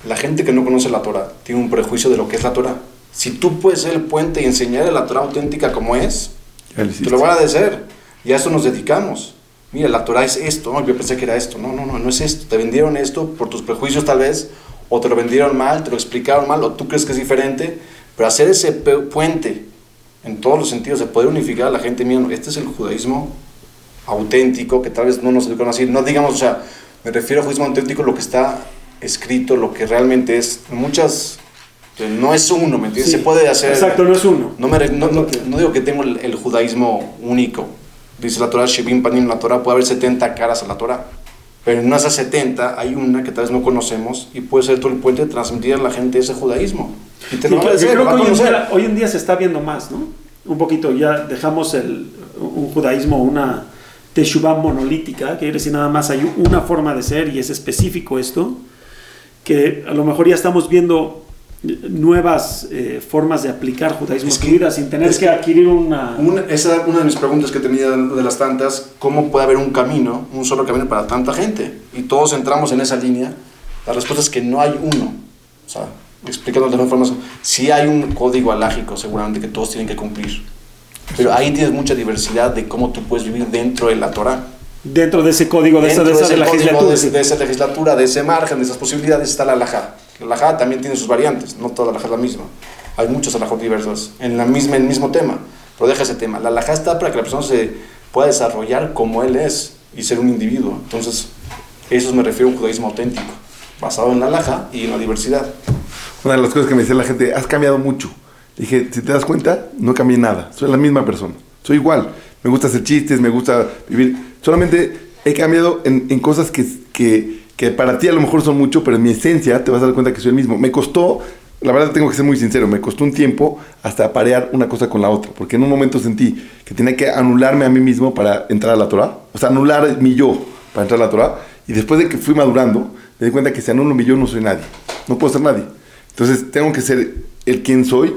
La gente que no conoce la Torah tiene un prejuicio de lo que es la Torah. Si tú puedes ser el puente y enseñarle la Torah auténtica como es, te lo van a decir. Y a esto nos dedicamos. Mira, la Torah es esto. No, yo pensé que era esto. No, no, no, no es esto. Te vendieron esto por tus prejuicios tal vez, o te lo vendieron mal, te lo explicaron mal, o tú crees que es diferente. Pero hacer ese puente en todos los sentidos, de poder unificar a la gente, mira, este es el judaísmo auténtico, que tal vez no nos educaron así. No digamos, o sea, me refiero a judaísmo auténtico, lo que está escrito, lo que realmente es. Muchas, no es uno, ¿me entiendes? Sí, Se puede hacer. Exacto, no es uno. No, me no, no- no digo que tengo el, el judaísmo único. Dice la Torah, Shevim Panim, la Torah, puede haber 70 caras a la Torah. Pero en esas 70 hay una que tal vez no conocemos y puede ser todo el puente de transmitir a la gente ese judaísmo. Y te Sí, lo va a yo decir, creo que a hoy en, conocer. día, hoy en día se está viendo más, ¿no? Un poquito, ya dejamos el, un judaísmo, una teshuvah monolítica, que quiere decir nada más hay una forma de ser y es específico esto, que a lo mejor ya estamos viendo nuevas eh, formas de aplicar judaísmo Es que- sin tener es que, que- adquirir una... Una, esa era una de mis preguntas que tenía de las tantas, ¿cómo puede haber un camino, un solo camino para tanta gente? Y todos entramos en esa línea. La respuesta es que no hay uno. O sea, explicando de forma, sí hay un código alágico seguramente que todos tienen que cumplir. Pero ahí tienes mucha diversidad de cómo tú puedes vivir dentro de la Torah. Dentro de ese código, de esa, Dentro de esa ese código, legislatura. de, sí. de esa legislatura, de ese margen, de esas posibilidades está la alajá. La alajá también tiene sus variantes, no toda la alajá es la misma. Hay muchos alajot diversos en, la misma, el mismo tema, pero deja ese tema. La alajá está para que la persona se pueda desarrollar como él es y ser un individuo. Entonces, eso me refiero a un judaísmo auténtico, basado en la alajá y en la diversidad. Una de las cosas que me decía la gente, has cambiado mucho. Dije, si te das cuenta, no cambié nada. Soy la misma persona. Soy igual. Me gusta hacer chistes, me gusta vivir. Solamente he cambiado en, en cosas que, que, que para ti a lo mejor son mucho, pero en mi esencia te vas a dar cuenta que soy el mismo. Me costó, la verdad tengo que ser muy sincero, me costó un tiempo hasta parear una cosa con la otra. Porque en un momento sentí que tenía que anularme a mí mismo para entrar a la Torah. O sea, anular mi yo para entrar a la Torah. Y después de que fui madurando, me di cuenta que si anulo mi yo no soy nadie. No puedo ser nadie. Entonces tengo que ser el quien soy,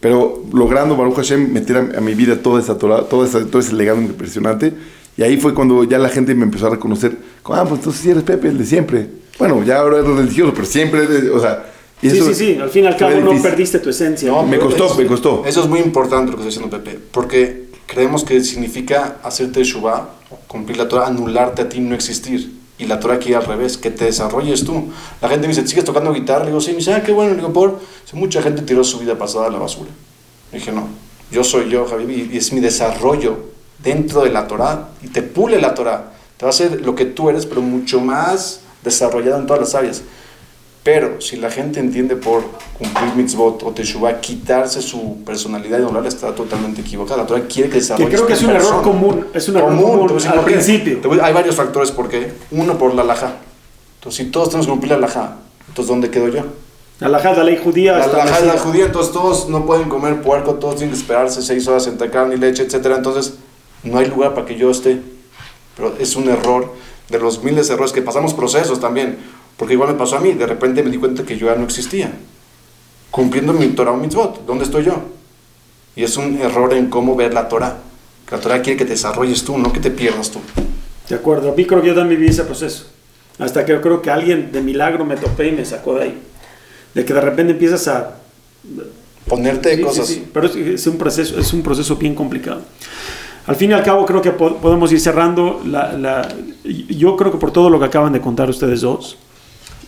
pero logrando Baruch Hashem meter a, mi vida toda esa Torah, todo, esa- todo ese legado impresionante. Y ahí fue cuando ya la gente me empezó a reconocer, como, ah, pues entonces sí eres Pepe, el de siempre. Bueno, ya ahora eres religioso, pero siempre eres, o sea... y Sí, eso sí, sí, al fin y al cabo no difícil. perdiste tu esencia. No, Me costó, es- me costó. Eso es muy importante lo que está diciendo Pepe, porque creemos que significa hacerte Shubá, cumplir la Torah, anularte a ti, no existir. Y la Torah aquí al revés, que te desarrolles tú. La gente me dice, ¿sigues tocando guitarra? Le digo, sí, me dice, ah, qué bueno. Le digo, por. Dice, mucha gente tiró su vida pasada a la basura. Le dije, no, yo soy yo, Javi, y es mi desarrollo dentro de la Torah, y te pule la Torah. Te va a hacer lo que tú eres, pero mucho más desarrollado en todas las áreas. Pero si la gente entiende por cumplir mitzvot o teshuvah, quitarse su personalidad y doblarla, está totalmente equivocada. La Torah quiere que Que desarrolles creo que es un error persona. común, es un error Común, decir al principio. Voy- hay varios factores por qué. Uno, por la alajá. Entonces, si todos tenemos que cumplir la alajá, entonces ¿dónde quedo yo? Alajá, la ley judía. La alajá es la judía, entonces todos no pueden comer puerco, todos tienen que esperarse seis horas entre carne y leche, etc. Entonces, no hay lugar para que yo esté. Pero es un error de los miles de errores que pasamos procesos también. Porque igual me pasó a mí, de repente me di cuenta que yo ya no existía. Cumpliendo mi Torah o mitzvot, ¿dónde estoy yo? Y es un error en cómo ver la Torah. La Torah quiere que te desarrolles tú, no que te pierdas tú. De acuerdo, a mí creo que yo también viví ese proceso. Hasta que yo creo que alguien de milagro me topé y me sacó de ahí. De que de repente empiezas a... Ponerte Sí, sí, cosas. sí, pero es, es un proceso, es un proceso bien complicado. Al fin y al cabo creo que po- podemos ir cerrando. La, yo creo que por todo lo que acaban de contar ustedes dos,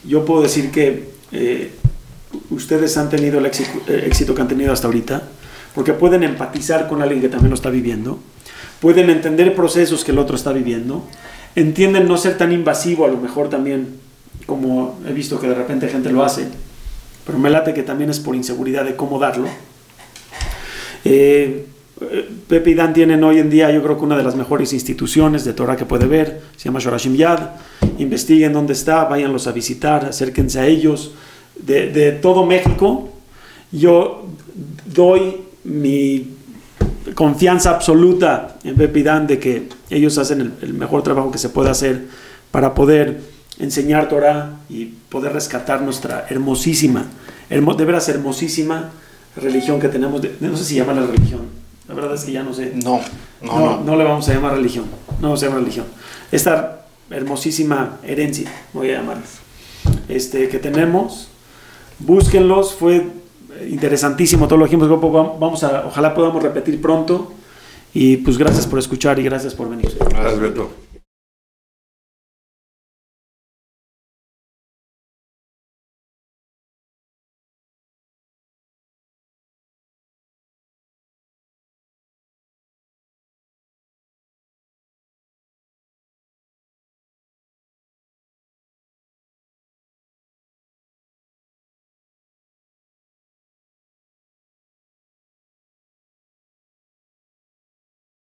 yo puedo decir que eh, ustedes han tenido el éxito, eh, éxito que han tenido hasta ahorita, porque pueden empatizar con alguien que también lo está viviendo, pueden entender procesos que el otro está viviendo, entienden no ser tan invasivo a lo mejor también, como he visto que de repente gente lo hace, pero me late que también es por inseguridad de cómo darlo. Eh, Pepe y Dan tienen hoy en día, yo creo que una de las mejores instituciones de Torah que puede ver, se llama Shorashim Yad. Investiguen dónde está, váyanlos a visitar, acérquense a ellos. De, todo México, yo doy mi confianza absoluta en Pepe y Dan de que ellos hacen el, mejor trabajo que se puede hacer para poder enseñar Torah y poder rescatar nuestra hermosísima, hermo- de veras hermosísima religión que tenemos. de- no sé si llamarla religión, la verdad es que ya no sé. No, no, No, no. no le vamos a llamar religión. No vamos a llamar religión. Esta hermosísima herencia, voy a llamarla, este, que tenemos. Búsquenlos, fue interesantísimo todo lo que dijimos. Vamos a, ojalá podamos repetir pronto. Y pues gracias por escuchar y gracias por venir. Gracias, Beto.